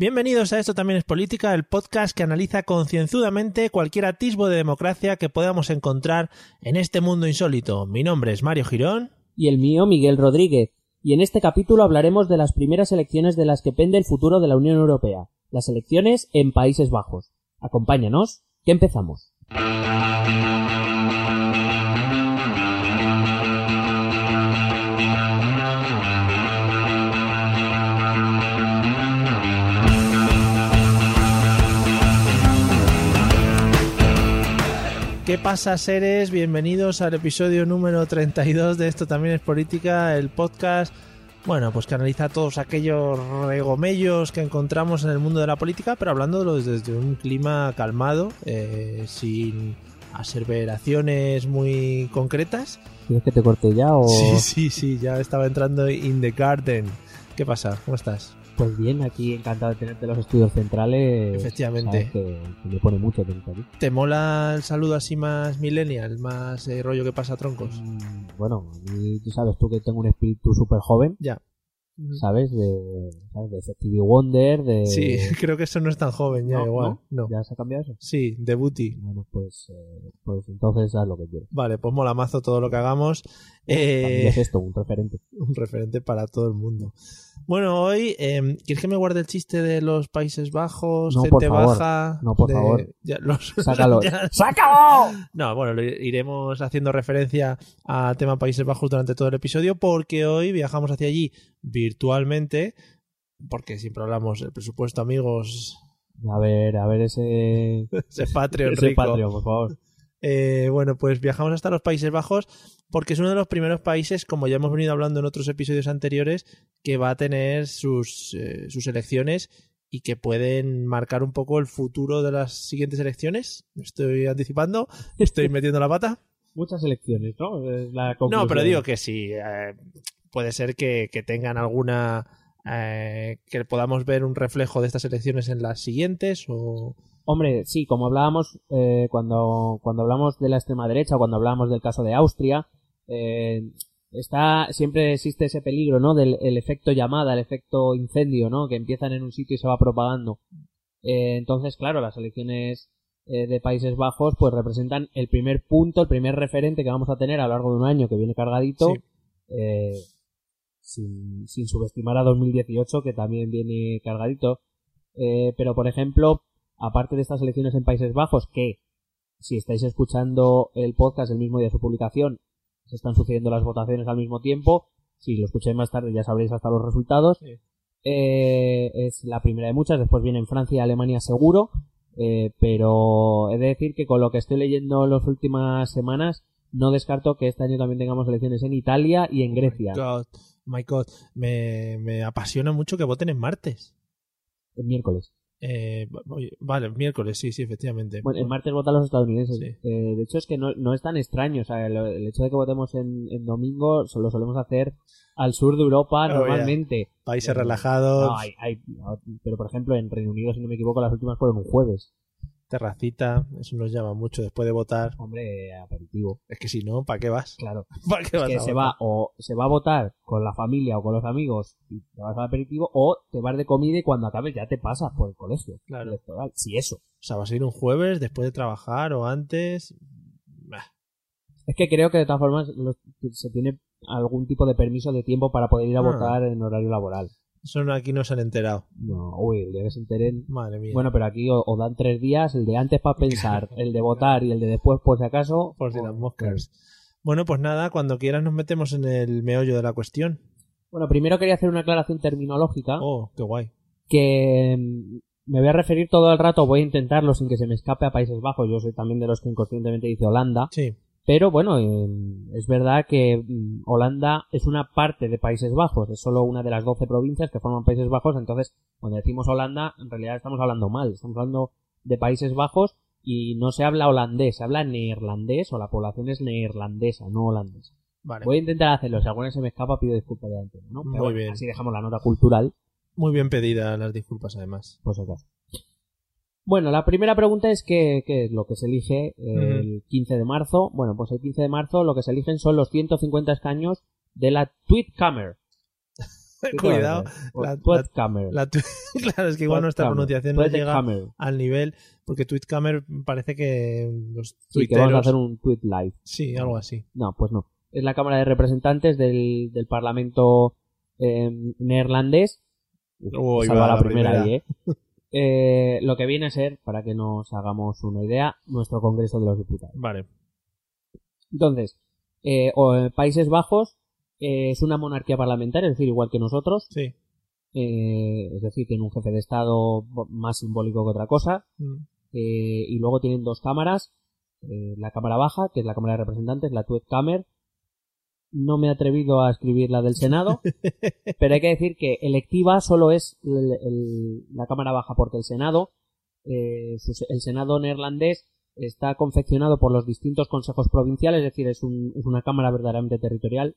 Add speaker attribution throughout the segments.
Speaker 1: Bienvenidos a Esto también es política, el podcast que analiza concienzudamente cualquier atisbo de democracia que podamos encontrar en este mundo insólito. Mi nombre es Mario Girón.
Speaker 2: Y el mío, Miguel Rodríguez. Y en este capítulo hablaremos de las primeras elecciones de las que pende el futuro de la Unión Europea, las elecciones en Países Bajos. Acompáñanos, que empezamos.
Speaker 1: ¿Qué pasa, seres? Bienvenidos al episodio número 32 de Esto también es política, el podcast, bueno, pues que analiza todos aquellos regomellos que encontramos en el mundo de la política, pero hablándolo desde un clima calmado, eh, sin aseveraciones muy concretas.
Speaker 2: ¿Quieres que te corte ya o...?
Speaker 1: Sí, sí, sí, ya estaba entrando in the garden. ¿Qué pasa? ¿Cómo estás?
Speaker 2: Pues bien, aquí encantado de tenerte en los estudios centrales.
Speaker 1: Efectivamente.
Speaker 2: Sabes que, que me pone mucho tenerte aquí.
Speaker 1: ¿Te mola el saludo así más millennial, más eh, rollo que pasa a troncos?
Speaker 2: Mm, Bueno, a mí, tú sabes tú que tengo un espíritu súper joven,
Speaker 1: Ya.
Speaker 2: ¿sabes? De, ¿sabes? de Stevie Wonder, de...
Speaker 1: Sí, creo que eso no es tan joven ya,
Speaker 2: No,
Speaker 1: igual. No.
Speaker 2: ¿Ya se ha cambiado eso?
Speaker 1: Sí, de booty.
Speaker 2: Bueno, pues, eh, pues entonces haz lo que quieras.
Speaker 1: Vale, pues mola mazo todo lo que hagamos. Eh,
Speaker 2: es esto, un referente.
Speaker 1: un referente para todo el mundo. Bueno, hoy, eh, ¿quieres que me guarde el chiste de los Países Bajos?
Speaker 2: No,
Speaker 1: gente
Speaker 2: por favor.
Speaker 1: baja.
Speaker 2: No, por
Speaker 1: de-
Speaker 2: favor.
Speaker 1: ya, los-
Speaker 2: Sácalo.
Speaker 1: ya-
Speaker 2: ¡Sácalo!
Speaker 1: No, bueno, lo iremos haciendo referencia a tema Países Bajos durante todo el episodio porque hoy viajamos hacia allí virtualmente porque siempre hablamos del presupuesto, amigos,
Speaker 2: A ver, a ver ese...
Speaker 1: ese Patreon
Speaker 2: ese
Speaker 1: rico.
Speaker 2: Patreon, por favor.
Speaker 1: Eh, bueno, pues viajamos hasta los Países Bajos porque es uno de los primeros países, como ya hemos venido hablando en otros episodios anteriores, que va a tener sus, eh, sus elecciones y que pueden marcar un poco el futuro de las siguientes elecciones. ¿Me estoy anticipando? ¿Estoy metiendo la pata?
Speaker 2: Muchas elecciones, ¿no? La
Speaker 1: No, pero digo que sí. eh, puede ser que, que tengan alguna... eh, que podamos ver un reflejo de estas elecciones en las siguientes o...
Speaker 2: Hombre, sí, como hablábamos eh, cuando, cuando hablamos de la extrema derecha o cuando hablábamos del caso de Austria, eh, está siempre existe ese peligro, ¿no? Del el efecto llamada, el efecto incendio, ¿no? Que empiezan en un sitio y se va propagando. Eh, entonces, claro, las elecciones eh, de Países Bajos pues representan el primer punto, el primer referente que vamos a tener a lo largo de un año que viene cargadito.
Speaker 1: Sí.
Speaker 2: eh, sin, sin subestimar a 2018 que también viene cargadito. Eh, pero, por ejemplo, aparte de estas elecciones en Países Bajos, que si estáis escuchando el podcast el mismo día de su publicación, se están sucediendo las votaciones al mismo tiempo. Si lo escucháis más tarde ya sabréis hasta los resultados.
Speaker 1: Sí.
Speaker 2: Eh, es la primera de muchas, después vienen Francia y Alemania seguro. Eh, pero he de decir que con lo que estoy leyendo en las últimas semanas, no descarto que este año también tengamos elecciones en Italia y en Grecia.
Speaker 1: God, my God, me, me apasiona mucho que voten en martes.
Speaker 2: El miércoles.
Speaker 1: Eh, vale, miércoles, sí, sí, efectivamente.
Speaker 2: Bueno, el martes votan los estadounidenses.
Speaker 1: Sí.
Speaker 2: Eh, de hecho, es que no, no es tan extraño. O sea, el, el hecho de que votemos en, en domingo lo solemos hacer al sur de Europa
Speaker 1: Oh,
Speaker 2: normalmente.
Speaker 1: Países
Speaker 2: Eh,
Speaker 1: relajados,
Speaker 2: No, hay, hay- no, pero por ejemplo, en Reino Unido, si no me equivoco, las últimas fueron un jueves.
Speaker 1: Terracita, eso nos llama mucho después de votar.
Speaker 2: Hombre, aperitivo.
Speaker 1: Es que si no, ¿para qué vas?
Speaker 2: Claro.
Speaker 1: ¿Para qué
Speaker 2: Es
Speaker 1: vas
Speaker 2: que
Speaker 1: a
Speaker 2: se
Speaker 1: votar?
Speaker 2: va o se va a votar con la familia o con los amigos y te vas al aperitivo o te vas de comida y cuando acabes ya te pasas por el colegio
Speaker 1: Claro.
Speaker 2: electoral. Si eso.
Speaker 1: O sea, vas a ir un jueves después de trabajar o antes. Bah,
Speaker 2: Es que creo que de todas formas se tiene algún tipo de permiso de tiempo para poder ir a
Speaker 1: Ah.
Speaker 2: votar en horario laboral.
Speaker 1: Eso no- aquí no se han enterado.
Speaker 2: No, uy, el día que se enteren.
Speaker 1: Madre mía.
Speaker 2: Bueno, pero aquí o, o dan tres días, el de antes para pensar, el de votar y el de después por si acaso.
Speaker 1: por si las moscas. Bueno, pues nada, cuando quieras nos metemos en el meollo de la cuestión.
Speaker 2: Bueno, primero quería hacer una aclaración terminológica
Speaker 1: Oh, qué guay.
Speaker 2: que mm, me voy a referir todo el rato, voy a intentarlo sin que se me escape a Países Bajos. Yo soy también de los que inconscientemente dice Holanda.
Speaker 1: Sí,
Speaker 2: Pero bueno, eh, es verdad que mm, Holanda es una parte de Países Bajos, es solo una de las 12 provincias que forman Países Bajos, entonces cuando decimos Holanda, en realidad estamos hablando mal, estamos hablando de Países Bajos y no se habla holandés, se habla neerlandés o la población es neerlandesa, no holandesa.
Speaker 1: vale.
Speaker 2: Voy a intentar hacerlo, si alguna se me escapa pido disculpas de antemano, ¿no? Pero
Speaker 1: Muy
Speaker 2: bueno,
Speaker 1: bien.
Speaker 2: así dejamos la nota cultural,
Speaker 1: Muy bien pedidas las disculpas, además.
Speaker 2: por acaso. Bueno, la primera pregunta es qué, qué es lo que se elige el 15 de marzo. Bueno, pues el 15 de marzo lo que se eligen son los 150 escaños de la Tweetcamer.
Speaker 1: Cuidado. La- tu- claro, es que igual nuestra pronunciación no llega al nivel, porque Tweetcamer parece que los
Speaker 2: Sí, que vamos a
Speaker 1: tuiteros...
Speaker 2: hacer un tweet live.
Speaker 1: Sí, algo así.
Speaker 2: No, pues no. Es la Cámara de Representantes del, del Parlamento eh, neerlandés.
Speaker 1: Uy,
Speaker 2: Salva
Speaker 1: va,
Speaker 2: la,
Speaker 1: la
Speaker 2: primera,
Speaker 1: primera.
Speaker 2: ahí, ¿eh? Eh, Lo que viene a ser, para que nos hagamos una idea, nuestro Congreso de los Diputados.
Speaker 1: Vale.
Speaker 2: Entonces, eh, o, Países Bajos eh, es una monarquía parlamentaria, es decir, igual que nosotros.
Speaker 1: Sí.
Speaker 2: eh, es decir, tiene un jefe de Estado más simbólico que otra cosa.
Speaker 1: Mm.
Speaker 2: eh, y luego tienen dos cámaras. la Cámara Baja, que es la Cámara de Representantes, la Tweetkamer. No me he atrevido a escribir la del Senado, pero hay que decir que electiva solo es el- el- la Cámara Baja, porque el Senado, eh, el Senado neerlandés está confeccionado por los distintos consejos provinciales, es decir, es, un- es una Cámara verdaderamente territorial.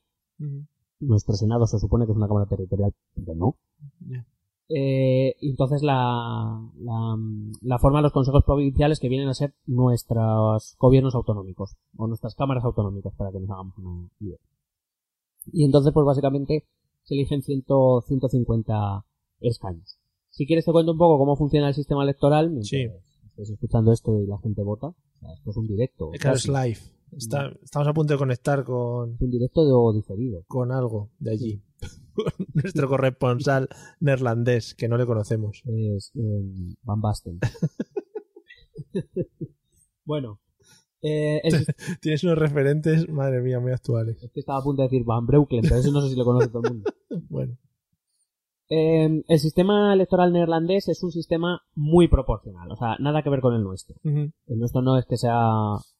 Speaker 2: Nuestro Senado se supone que es una Cámara territorial, pero no. Eh, entonces la, la, la forman los consejos provinciales que vienen a ser nuestros gobiernos autonómicos o nuestras cámaras autonómicas para que nos hagamos una idea. Y entonces pues básicamente se eligen 100, 150 escaños. Si quieres te cuento un poco cómo funciona el sistema electoral mientras
Speaker 1: Sí.
Speaker 2: estés escuchando esto y la gente vota. O sea, esto es un directo.
Speaker 1: Claro, es live. Está- estamos a punto de conectar con,
Speaker 2: un directo de, o diferido.
Speaker 1: con algo de allí. Nuestro corresponsal neerlandés, que no le conocemos.
Speaker 2: Es eh, Van Basten. bueno. Eh, el
Speaker 1: Tienes unos referentes, madre mía, muy actuales.
Speaker 2: es que estaba a punto de decir Van Breukelen, pero eso no sé si lo conoce todo el mundo.
Speaker 1: Bueno,
Speaker 2: Eh, el sistema electoral neerlandés es un sistema muy proporcional, o sea, nada que ver con el nuestro. El nuestro no es que sea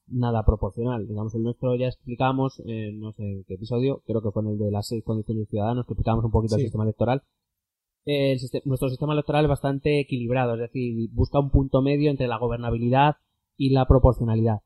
Speaker 2: nada proporcional, digamos, el nuestro ya explicamos, eh, no sé en qué episodio, creo que fue en el de las seis condiciones ciudadanos, que explicamos un poquito
Speaker 1: Sí.
Speaker 2: el sistema electoral. El siste- nuestro sistema electoral es bastante equilibrado, es decir, busca un punto medio entre la gobernabilidad y la proporcionalidad.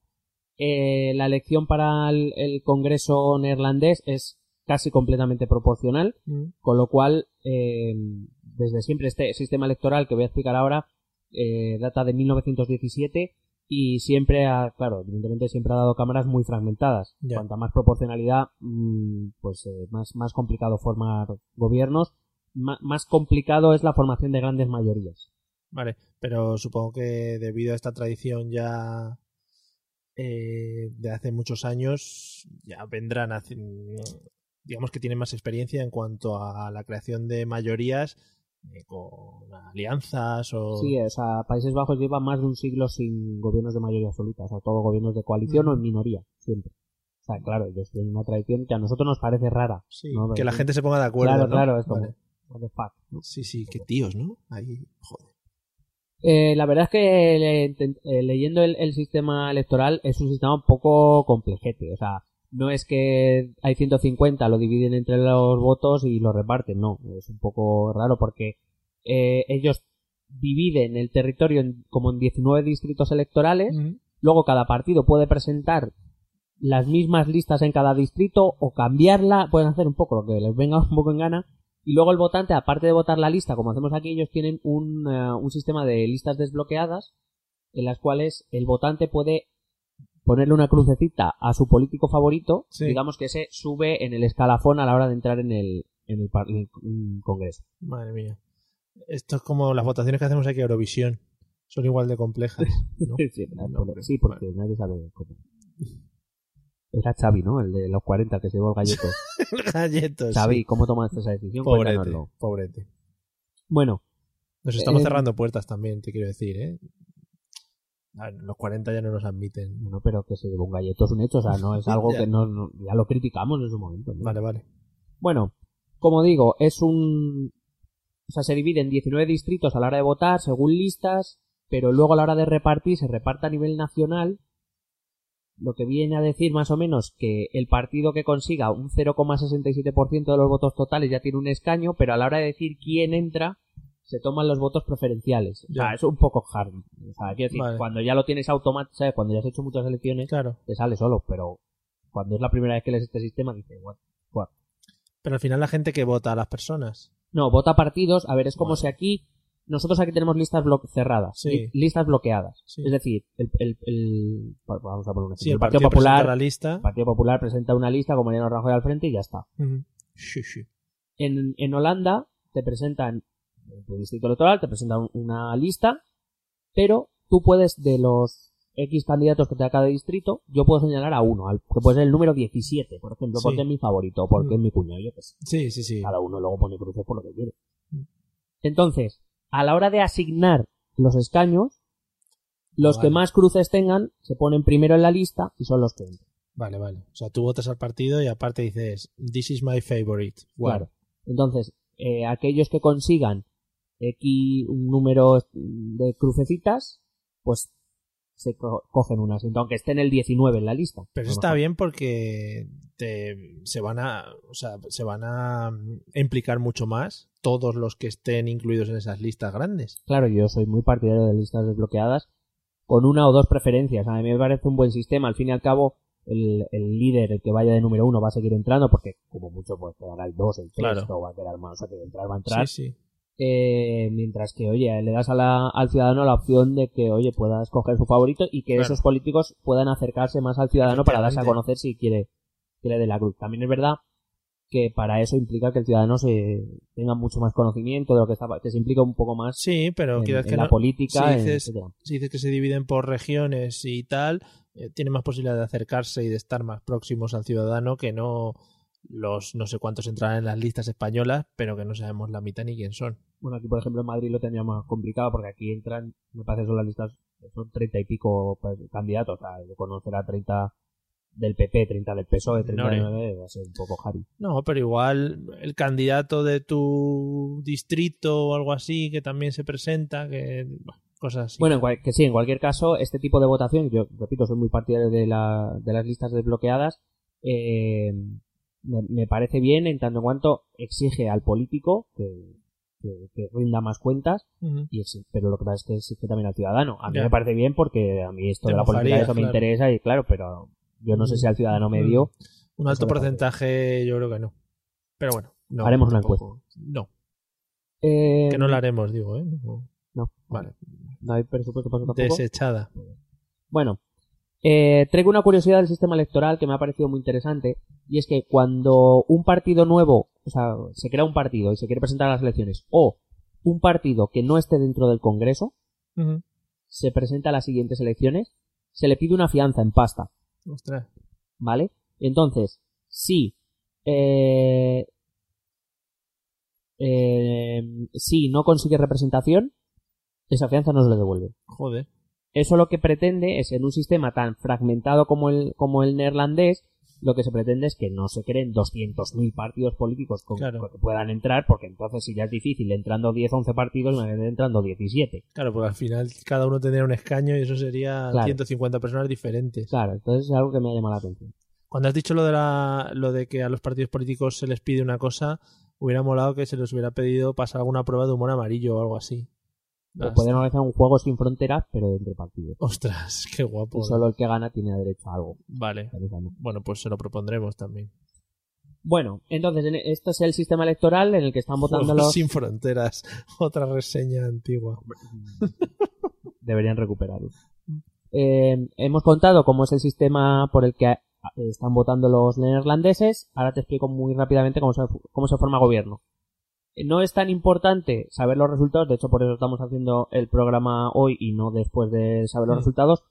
Speaker 2: Eh, la elección para el, el Congreso neerlandés es casi completamente proporcional,
Speaker 1: Mm.
Speaker 2: con lo cual, eh, desde siempre este sistema electoral que voy a explicar ahora eh, data de 1917 y siempre ha, claro, evidentemente siempre ha dado cámaras muy fragmentadas. Cuanta más proporcionalidad, mm, pues eh, más, más complicado formar gobiernos, más complicado es la formación de grandes mayorías.
Speaker 1: Vale, pero supongo que debido a esta tradición ya eh, de hace muchos años, ya vendrán, digamos que tienen más experiencia en cuanto a la creación de mayorías eh, con alianzas o...
Speaker 2: Sí, o sea, Países Bajos lleva más de un siglo sin gobiernos de mayoría absoluta, o sea, todo gobiernos de coalición o en minoría, siempre. O sea, claro, ellos tienen una tradición que a nosotros nos parece rara.
Speaker 1: Sí,
Speaker 2: ¿no?
Speaker 1: que la gente se ponga de acuerdo.
Speaker 2: Claro,
Speaker 1: ¿no?
Speaker 2: claro, es como,
Speaker 1: Vale.
Speaker 2: what the fuck, ¿no?
Speaker 1: Sí, sí, qué tíos, ¿no? Ahí, joder.
Speaker 2: Eh, la verdad es que le- eh, leyendo el, el sistema electoral es un sistema un poco complejete. O sea, no es que hay 150, lo dividen entre los votos y lo reparten. No, es un poco raro porque eh, ellos dividen el territorio en- como en 19 distritos electorales. Luego cada partido puede presentar las mismas listas en cada distrito o cambiarla. Pueden hacer un poco lo que les venga un poco en gana. Y luego el votante, aparte de votar la lista, como hacemos aquí, ellos tienen un, eh, un sistema de listas desbloqueadas en las cuales el votante puede ponerle una crucecita a su político favorito,
Speaker 1: Sí.
Speaker 2: digamos que ese sube en el escalafón a la hora de entrar en el, en el, en el, Congreso.
Speaker 1: Madre mía. Esto es como las votaciones que hacemos aquí a Eurovisión. Son igual de complejas. ¿no?
Speaker 2: sí,
Speaker 1: No,
Speaker 2: sí, porque nadie sabe cómo. Era Xavi, ¿no? El de los 40 que se llevó el galleto.
Speaker 1: Galletos.
Speaker 2: Xavi,
Speaker 1: sí.
Speaker 2: ¿cómo tomaste esa decisión?
Speaker 1: Pobrete,
Speaker 2: Cuéntanoslo.
Speaker 1: pobrete.
Speaker 2: Bueno,
Speaker 1: Nos estamos
Speaker 2: Eh,
Speaker 1: cerrando puertas también, te quiero decir, ¿eh? Ver, los 40 ya no nos admiten.
Speaker 2: bueno, pero que se llevó un galleto es un hecho, o sea, no es algo que no, no- ya lo criticamos en su momento. ¿no?
Speaker 1: Vale, vale.
Speaker 2: Bueno, como digo, es un... O sea, se divide en 19 distritos a la hora de votar, según listas, pero luego a la hora de repartir se reparte a nivel nacional, lo que viene a decir más o menos que el partido que consiga un 0,67% de los votos totales ya tiene un escaño, pero a la hora de decir quién entra, se toman los votos preferenciales. O sea, es un poco hard. O sea, quiero decir,
Speaker 1: Vale.
Speaker 2: cuando ya lo tienes automático, ¿sabes? cuando ya has hecho muchas elecciones,
Speaker 1: Claro.
Speaker 2: te sale solo, pero cuando es la primera vez que lees este sistema, dices, what, what?
Speaker 1: Pero al final la gente que vota a las personas.
Speaker 2: No, vota partidos. A ver, es como
Speaker 1: Vale.
Speaker 2: si aquí. Nosotros aquí tenemos listas blo- cerradas.
Speaker 1: Sí.
Speaker 2: li- Listas bloqueadas.
Speaker 1: Sí.
Speaker 2: Es decir, el, el, el- vamos a poner un ejemplo.
Speaker 1: Sí, el,
Speaker 2: el Partido, Popular.
Speaker 1: la lista.
Speaker 2: el Partido Popular presenta una lista con Mariano Rajoy al frente y ya está. En, en Holanda te presentan, en tu distrito electoral, te presentan una lista, pero tú puedes, de los X candidatos que te da cada distrito, yo puedo señalar a uno, al, que puede ser el número 17, por ejemplo, porque es mi favorito, porque
Speaker 1: Mm.
Speaker 2: es mi cuñado, yo qué sé.
Speaker 1: Sí, sí, sí.
Speaker 2: Cada uno luego pone cruces por lo que quiere.
Speaker 1: Mm.
Speaker 2: Entonces, a la hora de asignar los escaños, los
Speaker 1: Vale.
Speaker 2: que más cruces tengan se ponen primero en la lista y son los que entran.
Speaker 1: Vale, vale. O sea, tú votas al partido y aparte dices, this is my favorite. Bueno,
Speaker 2: Claro. Entonces, eh, aquellos que consigan X un número de crucecitas, pues se co- cogen un asiento, aunque esté en el 19 en la lista.
Speaker 1: Pero está bien porque te, se van a, o sea, se van a implicar mucho más todos los que estén incluidos en esas listas grandes.
Speaker 2: Claro, yo soy muy partidario de listas desbloqueadas con una o dos preferencias. A mí me parece un buen sistema. Al fin y al cabo, el, el líder, el que vaya de número uno, va a seguir entrando porque como mucho pues quedará el 2, el 3
Speaker 1: Claro.
Speaker 2: o va a quedar más. O sea, que entrar va a entrar.
Speaker 1: Sí, sí.
Speaker 2: Eh, mientras que, oye, le das a la- al ciudadano la opción de que, oye, pueda escoger su favorito y que
Speaker 1: Claro.
Speaker 2: esos políticos puedan acercarse más al ciudadano para darse a conocer si quiere, quiere de la cruz. También es verdad que para eso implica que el ciudadano se tenga mucho más conocimiento de lo que está, que se implica un poco más
Speaker 1: Sí, pero
Speaker 2: en,
Speaker 1: que
Speaker 2: la política,
Speaker 1: si dices- si dices que se dividen por regiones y tal, eh, tiene más posibilidad de acercarse y de estar más próximos al ciudadano que no los no sé cuántos entrarán en las listas españolas, pero que no sabemos la mitad ni quién son.
Speaker 2: Bueno, aquí por ejemplo en Madrid lo tenía más complicado porque aquí entran, me parece que son las listas, son treinta y pico pues, candidatos, o sea, conocer a 30 del PP, 30 del PSOE, 39 va a ser un poco Harry.
Speaker 1: No, pero igual el candidato de tu distrito o algo así que también se presenta, que bueno, cosas así.
Speaker 2: Bueno, en cual- que sí, en cualquier caso, este tipo de votación, yo repito, soy muy partidario de, la, de las listas desbloqueadas, eh, me, me parece bien en tanto en cuanto exige al político que, que- que rinda más cuentas, y pero lo que pasa es que exige también al ciudadano. A mí me parece bien porque a mí esto
Speaker 1: Te
Speaker 2: de la política eso me interesa y claro, pero yo no sé si al ciudadano medio
Speaker 1: un alto porcentaje yo creo que no. Pero bueno, no,
Speaker 2: Haremos una
Speaker 1: tampoco- No,
Speaker 2: eh,
Speaker 1: que no la haremos, digo, ¿eh? No.
Speaker 2: no,
Speaker 1: Vale,
Speaker 2: no hay presupuesto para
Speaker 1: desechada.
Speaker 2: Bueno, eh, traigo una curiosidad del sistema electoral que me ha parecido muy interesante y es que cuando un partido nuevo, o sea, se crea un partido y se quiere presentar a las elecciones o un partido que no esté dentro del Congreso se presenta a las siguientes elecciones, se le pide una fianza en pasta,
Speaker 1: Ostras.
Speaker 2: ¿vale? Entonces, si eh, eh, si no consigue representación, esa fianza no se le devuelve.
Speaker 1: Joder.
Speaker 2: Eso lo que pretende es, en un sistema tan fragmentado como el, como el neerlandés, lo que se pretende es que no se creen 200.000 partidos políticos con,
Speaker 1: Claro.
Speaker 2: con que puedan entrar, porque entonces si ya es difícil entrando 10, 11 partidos, imagínate entrando 17.
Speaker 1: Claro, porque al final cada uno tendría un escaño y eso sería
Speaker 2: Claro.
Speaker 1: 150 personas diferentes.
Speaker 2: Claro, entonces es algo que me ha llamado la atención.
Speaker 1: Cuando has dicho lo de la, lo de que a los partidos políticos se les pide una cosa, hubiera molado que se les hubiera pedido pasar alguna prueba de humor amarillo o algo así.
Speaker 2: O pueden organizar un juego sin fronteras, pero de entre partidos.
Speaker 1: Ostras, qué guapo.
Speaker 2: Y solo el que gana tiene derecho a algo.
Speaker 1: Vale. Bueno, pues se lo propondremos también.
Speaker 2: Bueno, entonces en- esto es el sistema electoral en el que están votando
Speaker 1: Juegos
Speaker 2: los...
Speaker 1: Sin fronteras. Otra reseña antigua.
Speaker 2: deberían recuperarlo. Eh, hemos contado cómo es el sistema por el que eh, están votando los neerlandeses. Ahora te explico muy rápidamente cómo se, cómo se forma gobierno. Eh, No es tan importante saber los resultados, de hecho por eso estamos haciendo el programa hoy y no después de saber los
Speaker 1: Mm.
Speaker 2: resultados,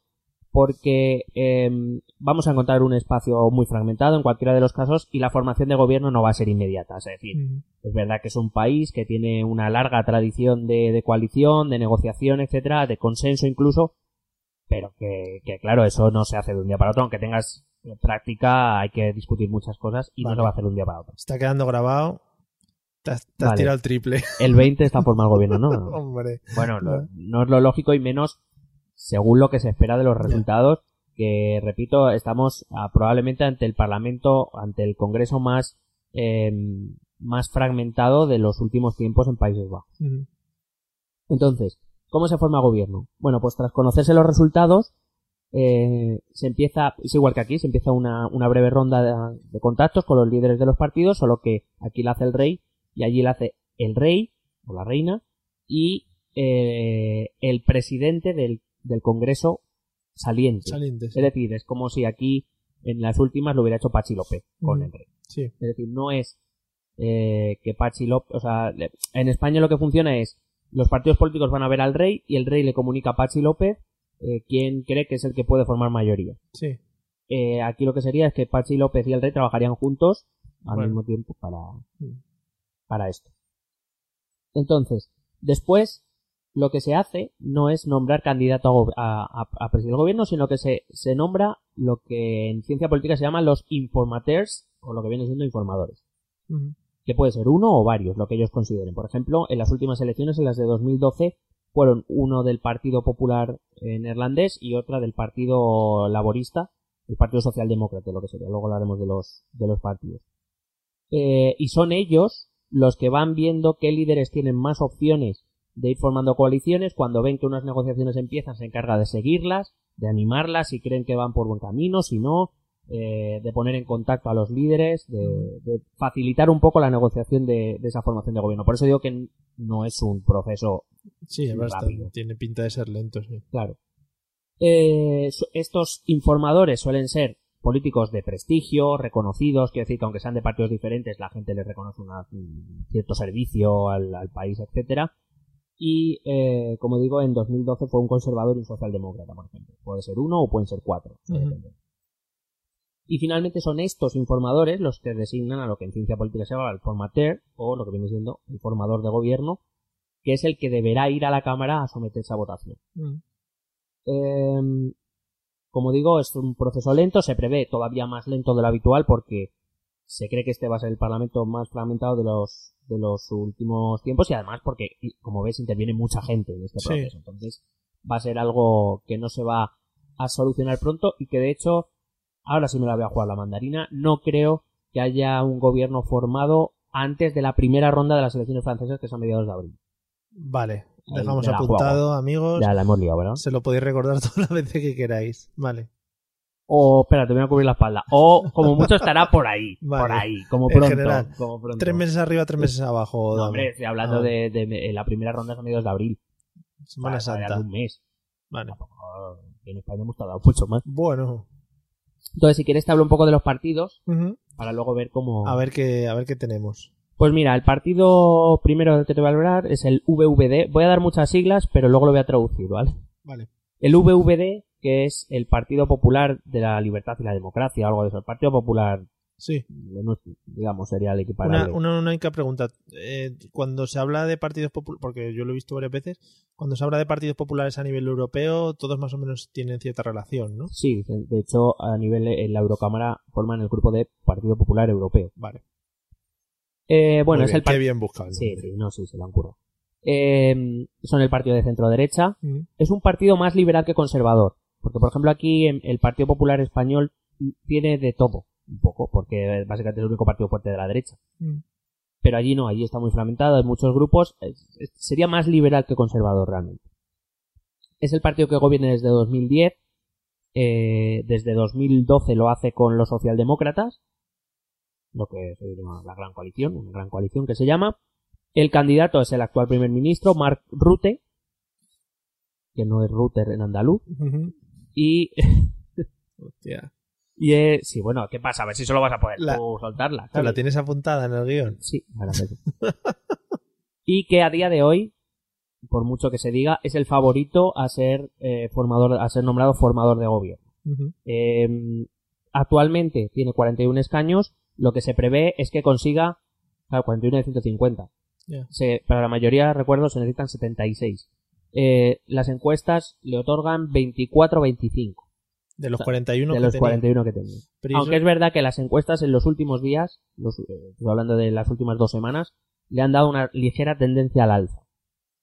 Speaker 2: porque eh, vamos a encontrar un espacio muy fragmentado en cualquiera de los casos y la formación de gobierno no va a ser inmediata. Es decir, es verdad que es un país que tiene una larga tradición de, de coalición, de negociación, etcétera, de consenso incluso, pero que, que, claro, eso no se hace de un día para otro, aunque tengas práctica hay que discutir muchas cosas y no se va a hacer de un día para otro.
Speaker 1: Está quedando grabado. Te has, te has
Speaker 2: Vale.
Speaker 1: tirado el triple.
Speaker 2: El 20 está formado el gobierno, ¿no?
Speaker 1: Hombre.
Speaker 2: Bueno, no es lo lógico y menos según lo que se espera de los resultados, que repito, estamos ah, probablemente ante el Parlamento, ante el Congreso más, eh, más fragmentado de los últimos tiempos en Países Bajos. Entonces, ¿cómo se forma gobierno? Bueno, pues tras conocerse los resultados, eh, se empieza, es igual que aquí, se empieza una, una breve ronda de, de contactos con los líderes de los partidos, solo que aquí la hace el rey y allí la hace el rey o la reina y eh, el presidente del, del Congreso saliente.
Speaker 1: Saliente. sí.
Speaker 2: Es decir, es como si aquí en las últimas lo hubiera hecho Pachi López con el rey.
Speaker 1: Sí.
Speaker 2: Es decir, no es eh, que Pachi López, o sea, en España lo que funciona es los partidos políticos van a ver al rey y el rey le comunica a Pachi López eh, quién cree que es el que puede formar mayoría.
Speaker 1: Sí.
Speaker 2: Eh, aquí lo que sería es que Pachi López y el rey trabajarían juntos al
Speaker 1: Bueno.
Speaker 2: mismo tiempo para,
Speaker 1: Mm.
Speaker 2: Para esto. Entonces, después, lo que se hace no es nombrar candidato a, presidir el gobierno, sino que se, se nombra lo que en ciencia política se llama los informateurs, o lo que viene siendo informadores. Que puede ser uno o varios, lo que ellos consideren. Por ejemplo, en las últimas elecciones, en las de 2012, fueron uno del Partido Popular eh, Neerlandés y otra del Partido Laborista, el Partido Socialdemócrata, lo que sería. Luego hablaremos de los, de los partidos. Eh, y son ellos los que van viendo qué líderes tienen más opciones de ir formando coaliciones. Cuando ven que unas negociaciones empiezan, se encarga de seguirlas, de animarlas, si creen que van por buen camino, si no, eh, de poner en contacto a los líderes, de, de facilitar un poco la negociación de, de esa formación de gobierno. Por eso digo que no es un proceso
Speaker 1: Sí, es bastante. Tiene pinta de ser lento, sí.
Speaker 2: Claro. Eh, estos informadores suelen ser políticos de prestigio, reconocidos, quiero decir que aunque sean de partidos diferentes, la gente les reconoce una- un cierto servicio al, al país, etcétera. Y, eh, como digo, en 2012 fue un conservador y un socialdemócrata, por ejemplo. Puede ser uno o pueden ser cuatro. eso
Speaker 1: Ujú.
Speaker 2: depende. Y finalmente son estos informadores los que designan a lo que en ciencia política se llama el formateur, o lo que viene siendo el formador de gobierno, que es el que deberá ir a la Cámara a someterse a votación. Eh, como digo, es un proceso lento, se prevé todavía más lento de lo habitual porque se cree que este va a ser el parlamento más fragmentado de los de los últimos tiempos y además porque, como ves, interviene mucha gente en este
Speaker 1: Sí.
Speaker 2: proceso. Entonces, va a ser algo que no se va a solucionar pronto y que de hecho, ahora sí me la voy a jugar la mandarina, no creo que haya un gobierno formado antes de la primera ronda de las elecciones francesas que son mediados de abril.
Speaker 1: Vale. Dejamos apuntado, amigos.
Speaker 2: Ya la hemos liado, ¿verdad?
Speaker 1: Se lo podéis recordar todas las veces que queráis. Vale.
Speaker 2: O, espera, te voy a cubrir la espalda. O, como mucho, estará por ahí.
Speaker 1: Vale.
Speaker 2: Por ahí, como pronto.
Speaker 1: general,
Speaker 2: como pronto.
Speaker 1: Tres meses arriba, tres meses abajo.
Speaker 2: No, hombre, estoy hablando
Speaker 1: Ah.
Speaker 2: de, de- de la primera ronda de mediados de abril.
Speaker 1: Semana Santa.
Speaker 2: Un mes.
Speaker 1: Vale.
Speaker 2: Tampoco, En España hemos tardado mucho más.
Speaker 1: Bueno.
Speaker 2: Entonces, si quieres, te hablo un poco de los partidos para luego ver cómo.
Speaker 1: A ver qué, a ver qué tenemos.
Speaker 2: Pues mira, el partido primero del que te voy a hablar es el VVD. Voy a dar muchas siglas, pero luego lo voy a traducir, ¿vale?
Speaker 1: Vale.
Speaker 2: El VVD, que es el Partido Popular de la Libertad y la Democracia, algo de eso. El Partido Popular,
Speaker 1: Sí.
Speaker 2: digamos, sería el equiparable.
Speaker 1: una, una única pregunta. Eh, cuando se habla de partidos populares, porque yo lo he visto varias veces, cuando se habla de partidos populares a nivel europeo, todos más o menos tienen cierta relación, ¿no?
Speaker 2: Sí, de hecho, a nivel en la Eurocámara forman el grupo de Partido Popular Europeo.
Speaker 1: Vale.
Speaker 2: Eh, bueno, es el partido.
Speaker 1: bien buscado.
Speaker 2: Sí, sí, no, sí, se lo han currado. Eh, son el partido de centro derecha.
Speaker 1: Ujú.
Speaker 2: Es un partido más liberal que conservador. Porque, por ejemplo, aquí el Partido Popular Español tiene de todo, un poco, porque básicamente es el único partido fuerte de la derecha.
Speaker 1: Ujú.
Speaker 2: Pero allí no, allí está muy fragmentado, hay muchos grupos. sería más liberal que conservador realmente. Es el partido que gobierna desde 2010. eh, desde 2012 lo hace con los socialdemócratas. Lo que se llama la gran coalición, una gran coalición que se llama. El candidato es el actual primer ministro, Mark Rutte, que no es Rutte en andaluz. Y,
Speaker 1: Hostia.
Speaker 2: y es, sí, bueno, ¿qué pasa? A ver si solo vas a poder
Speaker 1: La-
Speaker 2: tú soltarla.
Speaker 1: ¿Pero
Speaker 2: ¿sabes?
Speaker 1: la tienes apuntada en el guion?
Speaker 2: Sí, ahora y que a día de hoy, por mucho que se diga, es el favorito a ser eh, formador, a ser nombrado formador de gobierno.
Speaker 1: Ujú.
Speaker 2: Eh, actualmente tiene 41 escaños. Lo que se prevé es que consiga, claro, 41 de 150.
Speaker 1: Ya.
Speaker 2: Se, para la mayoría, recuerdo, se necesitan 76. Eh, las encuestas le otorgan 24-25
Speaker 1: De los 41
Speaker 2: de
Speaker 1: que
Speaker 2: los
Speaker 1: tenía.
Speaker 2: 41 que tenía.
Speaker 1: Pero ¿y
Speaker 2: Aunque
Speaker 1: eso-
Speaker 2: es verdad que las encuestas en los últimos días, los, eh, estoy hablando de las últimas dos semanas, le han dado una ligera tendencia al alza.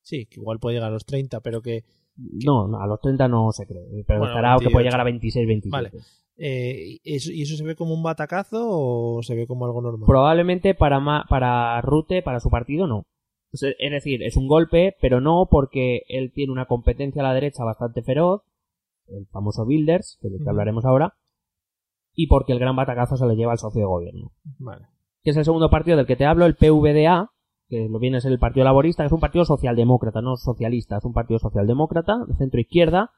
Speaker 1: Sí, que igual puede llegar a los 30, pero que...
Speaker 2: No, no, a los 30 no se cree, pero
Speaker 1: Bueno,
Speaker 2: estará que
Speaker 1: 28.
Speaker 2: puede llegar a 26, 27.
Speaker 1: Vale. Eh, ¿eso, ¿Y eso se ve como un batacazo o se ve como algo normal?
Speaker 2: Probablemente para, ma- para Rute, para su partido, no. Es decir, es un golpe, pero no porque él tiene una competencia a la derecha bastante feroz, el famoso Builders, que del que hablaremos ahora, y porque el gran batacazo se lo lleva al socio de gobierno.
Speaker 1: Vale.
Speaker 2: que es el segundo partido del que te hablo, el PVDA, que lo viene a ser el Partido Laborista, que es un partido socialdemócrata, no socialista, es un partido socialdemócrata, de centro izquierda,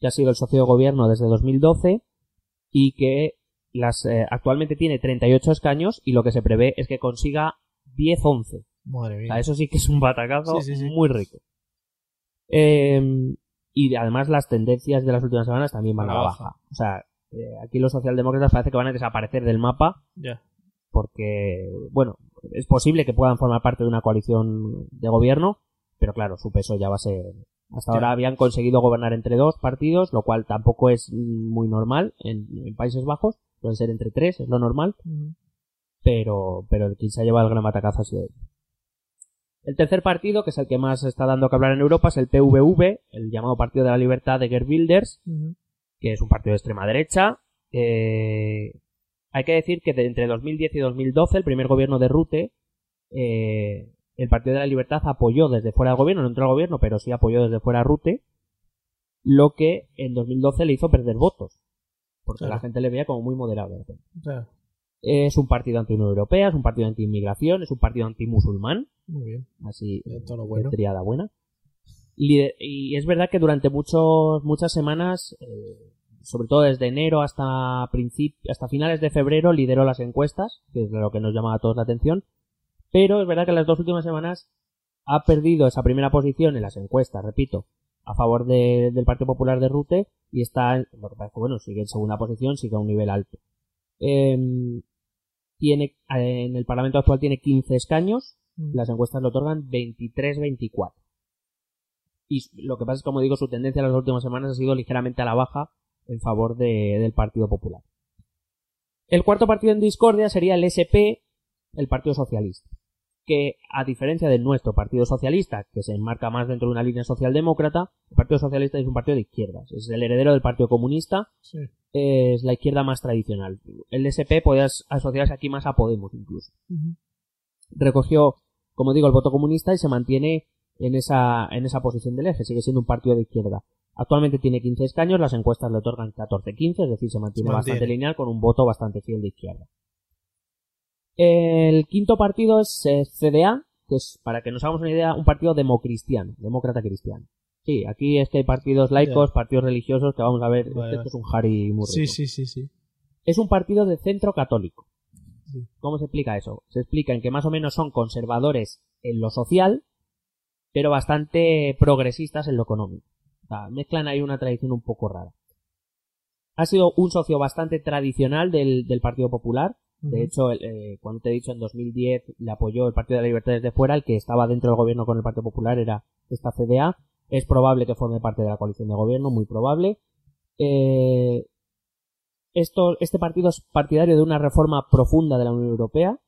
Speaker 2: que ha sido el socio de gobierno desde 2012 y que las, eh, actualmente tiene 38 escaños y lo que se prevé es que consiga 10-11.
Speaker 1: Madre
Speaker 2: O
Speaker 1: mía.
Speaker 2: sea, eso sí que es un batacazo
Speaker 1: Sí, sí, sí.
Speaker 2: muy rico. Eh, y además las tendencias de las últimas semanas también van
Speaker 1: A la baja.
Speaker 2: baja. O sea, eh, aquí los socialdemócratas parece que van a desaparecer del mapa
Speaker 1: Ya.
Speaker 2: porque, bueno, es posible que puedan formar parte de una coalición de gobierno, pero claro, su peso ya va a ser... Hasta ahora habían conseguido gobernar entre dos partidos, lo cual tampoco es muy normal en, en Países Bajos, pueden ser entre tres, es lo normal, pero, pero el quien se ha llevado el gran batacazo ha sido él. El tercer partido, que es el que más está dando que hablar en Europa, es el PVV, el llamado Partido de la Libertad de Gerd Wilders, que es un partido de extrema derecha. Eh, hay que decir que de entre 2010 y 2012, el primer gobierno de Rute, eh, el Partido de la Libertad apoyó desde fuera del gobierno, no entró al gobierno, pero sí apoyó desde fuera a Rute, lo que en 2012 le hizo perder votos, porque
Speaker 1: Claro.
Speaker 2: la gente le veía como muy moderado.
Speaker 1: Claro.
Speaker 2: Es un partido anti-Unión Europea, es un partido anti-inmigración, es un partido anti-musulmán,
Speaker 1: Muy bien.
Speaker 2: así
Speaker 1: Todo lo
Speaker 2: de
Speaker 1: bueno.
Speaker 2: triada buena. Y es verdad que durante muchos, muchas semanas, eh, sobre todo desde enero hasta hasta finales de febrero, lideró las encuestas, que es lo que nos llamaba a todos la atención. Pero es verdad que en las dos últimas semanas ha perdido esa primera posición en las encuestas, repito, a favor de- del Partido Popular de Rute y está, lo que que, bueno, sigue en segunda posición, sigue a un nivel alto. Em, tiene, en el Parlamento actual tiene 15 escaños,
Speaker 1: Mm.
Speaker 2: las encuestas le otorgan 23-24. Y lo que pasa es, como digo, su tendencia en las últimas semanas ha sido ligeramente a la baja en favor de- del Partido Popular. El cuarto partido en discordia sería el SP, el Partido Socialista, que a diferencia del nuestro Partido Socialista, que se enmarca más dentro de una línea socialdemócrata, el Partido Socialista es un partido de izquierdas, es el heredero del Partido Comunista,
Speaker 1: Sí.
Speaker 2: es la izquierda más tradicional. El SP podría as- asociarse aquí más a Podemos incluso recogió, como digo, el voto comunista y se mantiene en esa, en esa posición del eje, sigue siendo un partido de izquierda. Actualmente tiene 15 escaños, las encuestas le otorgan 14-15, es decir, se mantiene,
Speaker 1: Se mantiene.
Speaker 2: bastante lineal con un voto bastante fiel de izquierda. El quinto partido es eh, CDA, que es, para que nos hagamos una idea, un partido democristiano, demócrata cristiano. Sí, aquí es que hay partidos laicos, partidos religiosos, que vamos a ver,
Speaker 1: Vale,
Speaker 2: esto es un Harry muy
Speaker 1: Sí,
Speaker 2: rico.
Speaker 1: sí, sí, sí.
Speaker 2: Es un partido de centro católico.
Speaker 1: Sí.
Speaker 2: ¿Cómo se explica eso? Se explica en que más o menos son conservadores en lo social, pero bastante progresistas en lo económico. O sea, mezclan ahí una tradición un poco rara. Ha sido un socio bastante tradicional del, del Partido Popular. De hecho, el- eh, cuando te he dicho en 2010 le apoyó el Partido de la Libertad desde fuera, el que estaba dentro del gobierno con el Partido Popular era esta CDA. Es probable que forme parte de la coalición de gobierno, muy probable. Eh, esto, este partido es partidario de una reforma profunda de la Unión Europea,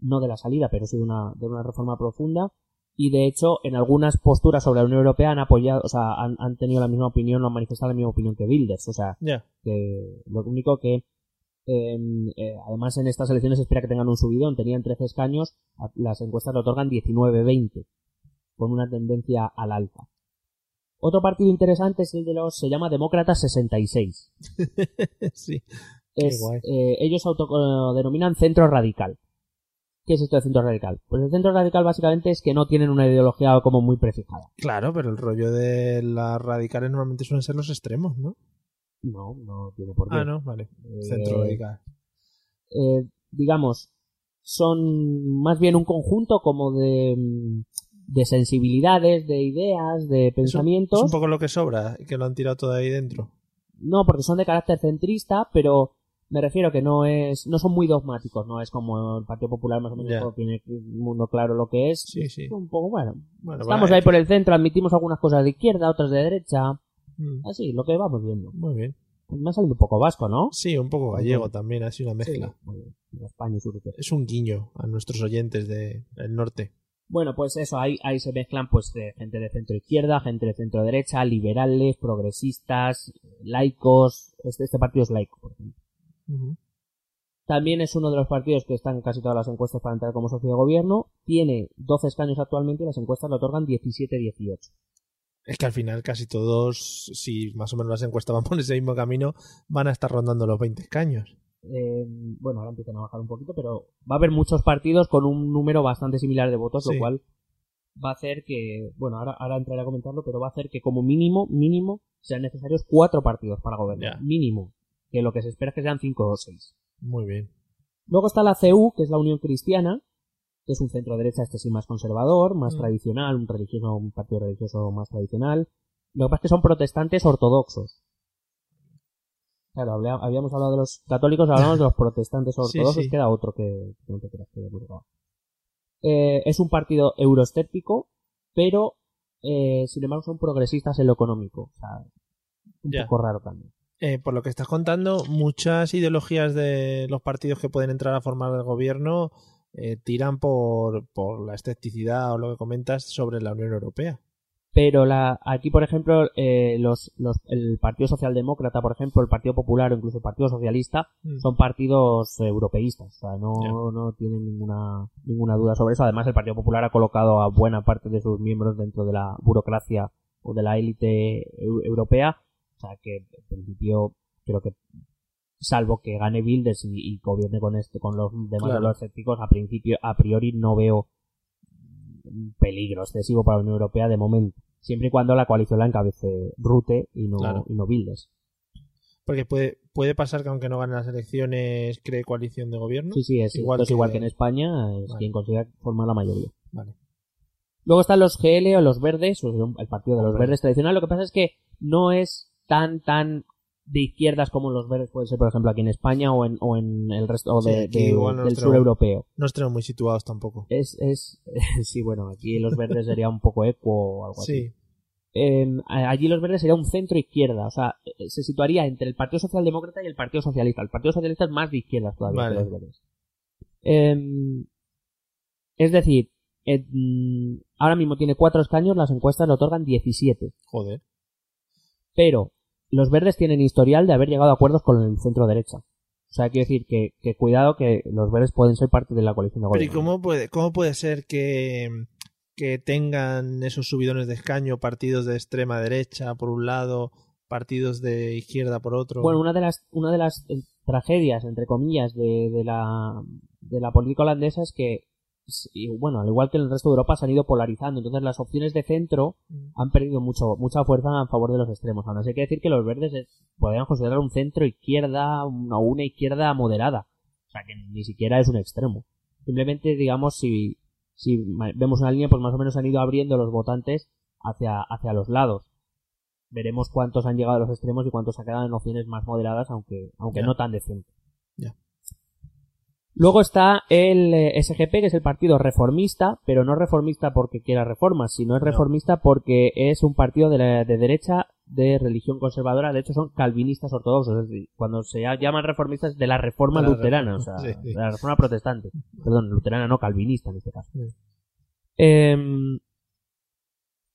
Speaker 2: no de la salida, pero sí de una, de una reforma profunda. Y de hecho, en algunas posturas sobre la Unión Europea han apoyado, o sea, han, han tenido la misma opinión, o han manifestado la misma opinión que Wilders. O sea, que lo único que eh, eh, además en estas elecciones se espera que tengan un subidón, tenían 13 escaños, las encuestas le otorgan 19-20, con una tendencia al alza. Otro partido interesante es el de los, se llama Demócratas 66.
Speaker 1: sí.
Speaker 2: Es, eh, ellos se autodenominan centro radical. ¿Qué es esto de centro radical? Pues el centro radical básicamente es que no tienen una ideología como muy prefijada.
Speaker 1: Claro, pero el rollo de las radicales normalmente suelen ser los extremos, ¿no?
Speaker 2: No, no tiene por qué.
Speaker 1: Ah, no, vale.
Speaker 2: Eh,
Speaker 1: Centro
Speaker 2: eh, digamos, son más bien un conjunto como de, de sensibilidades, de ideas, de pensamientos.
Speaker 1: Es un poco lo que sobra, que lo han tirado todo ahí dentro.
Speaker 2: No, porque son de carácter centrista, pero me refiero que no es, no son muy dogmáticos, no es como el Partido Popular más o menos tiene el mundo claro lo que es.
Speaker 1: Sí, sí.
Speaker 2: Un poco bueno.
Speaker 1: Bueno,
Speaker 2: Estamos
Speaker 1: vale.
Speaker 2: ahí por el centro, admitimos algunas cosas de izquierda, otras de derecha,
Speaker 1: Mm,
Speaker 2: así, lo que vamos viendo.
Speaker 1: Muy bien.
Speaker 2: Me ha salido un poco vasco, ¿no?
Speaker 1: Sí, un poco gallego también, así una mezcla.
Speaker 2: Sí, España y.
Speaker 1: Es un guiño a nuestros oyentes de- del norte.
Speaker 2: Bueno, pues eso, ahí, ahí se mezclan pues de gente de centro izquierda, gente de centro derecha, liberales, progresistas, laicos. Este, este partido es laico, por ejemplo. También es uno de los partidos que están en casi todas las encuestas para entrar como socio de gobierno. Tiene 12 escaños actualmente y las encuestas le otorgan 17-18.
Speaker 1: Es que al final casi todos, si más o menos las encuestas van por ese mismo camino, van a estar rondando los 20 escaños.
Speaker 2: Eh, bueno, ahora empiezan a bajar un poquito, pero va a haber muchos partidos con un número bastante similar de votos,
Speaker 1: Sí.
Speaker 2: lo cual va a hacer que, bueno, ahora, ahora entraré a comentarlo, pero va a hacer que como mínimo, mínimo, sean necesarios cuatro partidos para gobernar. Mínimo. Que lo que se espera es que sean cinco o seis.
Speaker 1: Muy bien.
Speaker 2: Luego está la CU, que es la Unión Cristiana, que es un centro derecha, este sí más conservador, más
Speaker 1: Mm.
Speaker 2: tradicional, un religioso, un partido religioso más tradicional. Lo que pasa es que son protestantes ortodoxos. Claro, habíamos hablado de los católicos, hablamos de los protestantes ortodoxos,
Speaker 1: sí.
Speaker 2: queda otro que, que no te creas que. Eh, es un partido euroescéptico, pero eh, sin embargo son progresistas en lo económico. O sea, un poco raro también.
Speaker 1: Eh, por lo que estás contando, muchas ideologías de los partidos que pueden entrar a formar el gobierno eh, tiran por, por la escepticidad o lo que comentas sobre la Unión Europea.
Speaker 2: Pero la, aquí, por ejemplo, eh, los, los, el Partido Socialdemócrata, por ejemplo, el Partido Popular o incluso el Partido Socialista
Speaker 1: Mm.
Speaker 2: son partidos europeístas. O sea, no, no tienen ninguna, ninguna duda sobre eso. Además, el Partido Popular ha colocado a buena parte de sus miembros dentro de la burocracia o de la élite eu- europea. O sea, que en principio creo que salvo que gane Bildes y, y gobierne con este con los demás
Speaker 1: Claro.
Speaker 2: de los escépticos a principio a priori no veo un peligro excesivo para la Unión Europea de momento siempre y cuando la coalición la encabece Rute y no
Speaker 1: Claro.
Speaker 2: y no Bildes
Speaker 1: Porque puede, puede pasar que aunque no gane las elecciones cree coalición de gobierno.
Speaker 2: sí sí es
Speaker 1: Igual
Speaker 2: es
Speaker 1: que-
Speaker 2: igual que en España es
Speaker 1: Vale.
Speaker 2: quien consiga formar la mayoría
Speaker 1: Vale.
Speaker 2: Luego están los GL o los verdes, o sea, el partido de los verdes tradicional. Lo que pasa es que no es tan, tan de izquierdas como los verdes pueden ser, por ejemplo, aquí en España o en, o en el resto o
Speaker 1: Sí,
Speaker 2: de,
Speaker 1: igual
Speaker 2: del sur europeo.
Speaker 1: No estemos muy situados tampoco.
Speaker 2: Es, es, sí, bueno, aquí los verdes sería un poco eco o algo así.
Speaker 1: Sí,
Speaker 2: Eh, allí los verdes sería un centro izquierda, o sea, eh, se situaría entre el Partido Socialdemócrata y el Partido Socialista. El Partido Socialista es más de izquierdas todavía
Speaker 1: Vale.
Speaker 2: que los verdes. Eh, es decir, eh, mm, ahora mismo tiene cuatro escaños, las encuestas le otorgan 17.
Speaker 1: joder.
Speaker 2: Pero los verdes tienen historial de haber llegado a acuerdos con el centro derecha. O sea, quiero decir que, que cuidado que los verdes pueden ser parte de la coalición de
Speaker 1: Pero ¿y
Speaker 2: gobierno.
Speaker 1: cómo puede, cómo puede ser que, que tengan esos subidones de escaño partidos de extrema derecha por un lado, partidos de izquierda por otro?
Speaker 2: Bueno, una de las, una de las eh, tragedias, entre comillas, de, de la, de la política holandesa es que, y, bueno, al igual que en el resto de Europa, se han ido polarizando. Entonces las opciones de centro
Speaker 1: Mm.
Speaker 2: han perdido mucho, mucha fuerza a favor de los extremos. Aún así hay que decir que los verdes es- podrían considerar un centro izquierda, una, una izquierda moderada. O sea, que ni siquiera es un extremo. Simplemente, digamos, si, si vemos una línea, pues más o menos han ido abriendo los votantes hacia, hacia los lados. Veremos cuántos han llegado a los extremos y cuántos se quedado en opciones más moderadas, aunque, aunque no tan decentes.
Speaker 1: Ya.
Speaker 2: Luego está el eh, SGP, que es el partido reformista, pero no reformista porque quiera reformas, sino es reformista porque es un partido de, la- de derecha de religión conservadora. De hecho, son calvinistas ortodoxos. Es decir, cuando se llaman reformistas de la reforma
Speaker 1: De la
Speaker 2: luterana, o sea,
Speaker 1: sí, sí.
Speaker 2: de la reforma protestante. Perdón, luterana, no calvinista en este caso.
Speaker 1: Sí.
Speaker 2: Em,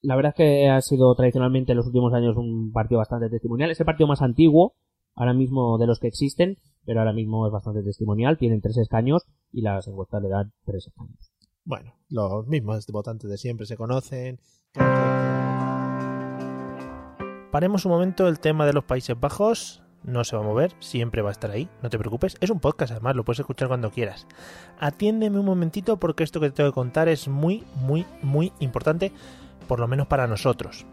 Speaker 2: la verdad es que ha sido tradicionalmente en los últimos años un partido bastante testimonial. Es el partido más antiguo, ahora mismo de los que existen, pero ahora mismo es bastante testimonial. Tienen tres escaños y las encuestas le dan tres escaños.
Speaker 1: Bueno, los mismos votantes de siempre se conocen. Paremos un momento el tema de los Países Bajos. No se va a mover, siempre va a estar ahí, no te preocupes. Es un podcast, además, lo puedes escuchar cuando quieras. Atiéndeme un momentito porque esto que te tengo que contar es muy, muy, muy importante, por lo menos para nosotros.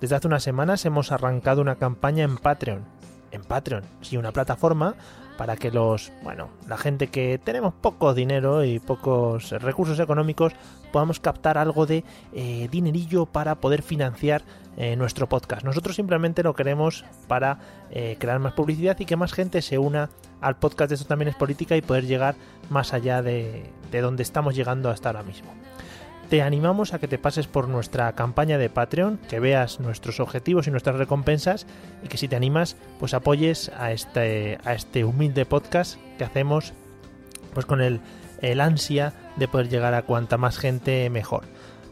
Speaker 1: Desde hace unas semanas hemos arrancado una campaña en Patreon. En Patreon, sí, una plataforma para que los, bueno, la gente que tenemos poco dinero y pocos recursos económicos podamos captar algo de eh, dinerillo para poder financiar eh, nuestro podcast. Nosotros simplemente lo queremos para eh, crear más publicidad y que más gente se una al podcast de Esto también es política y poder llegar más allá de, de donde estamos llegando hasta ahora mismo. Te animamos a que te pases por nuestra campaña de Patreon, que veas nuestros objetivos y nuestras recompensas y que si te animas, pues apoyes a este, este humilde podcast que hacemos pues con el, ansia de poder llegar a cuanta más gente mejor.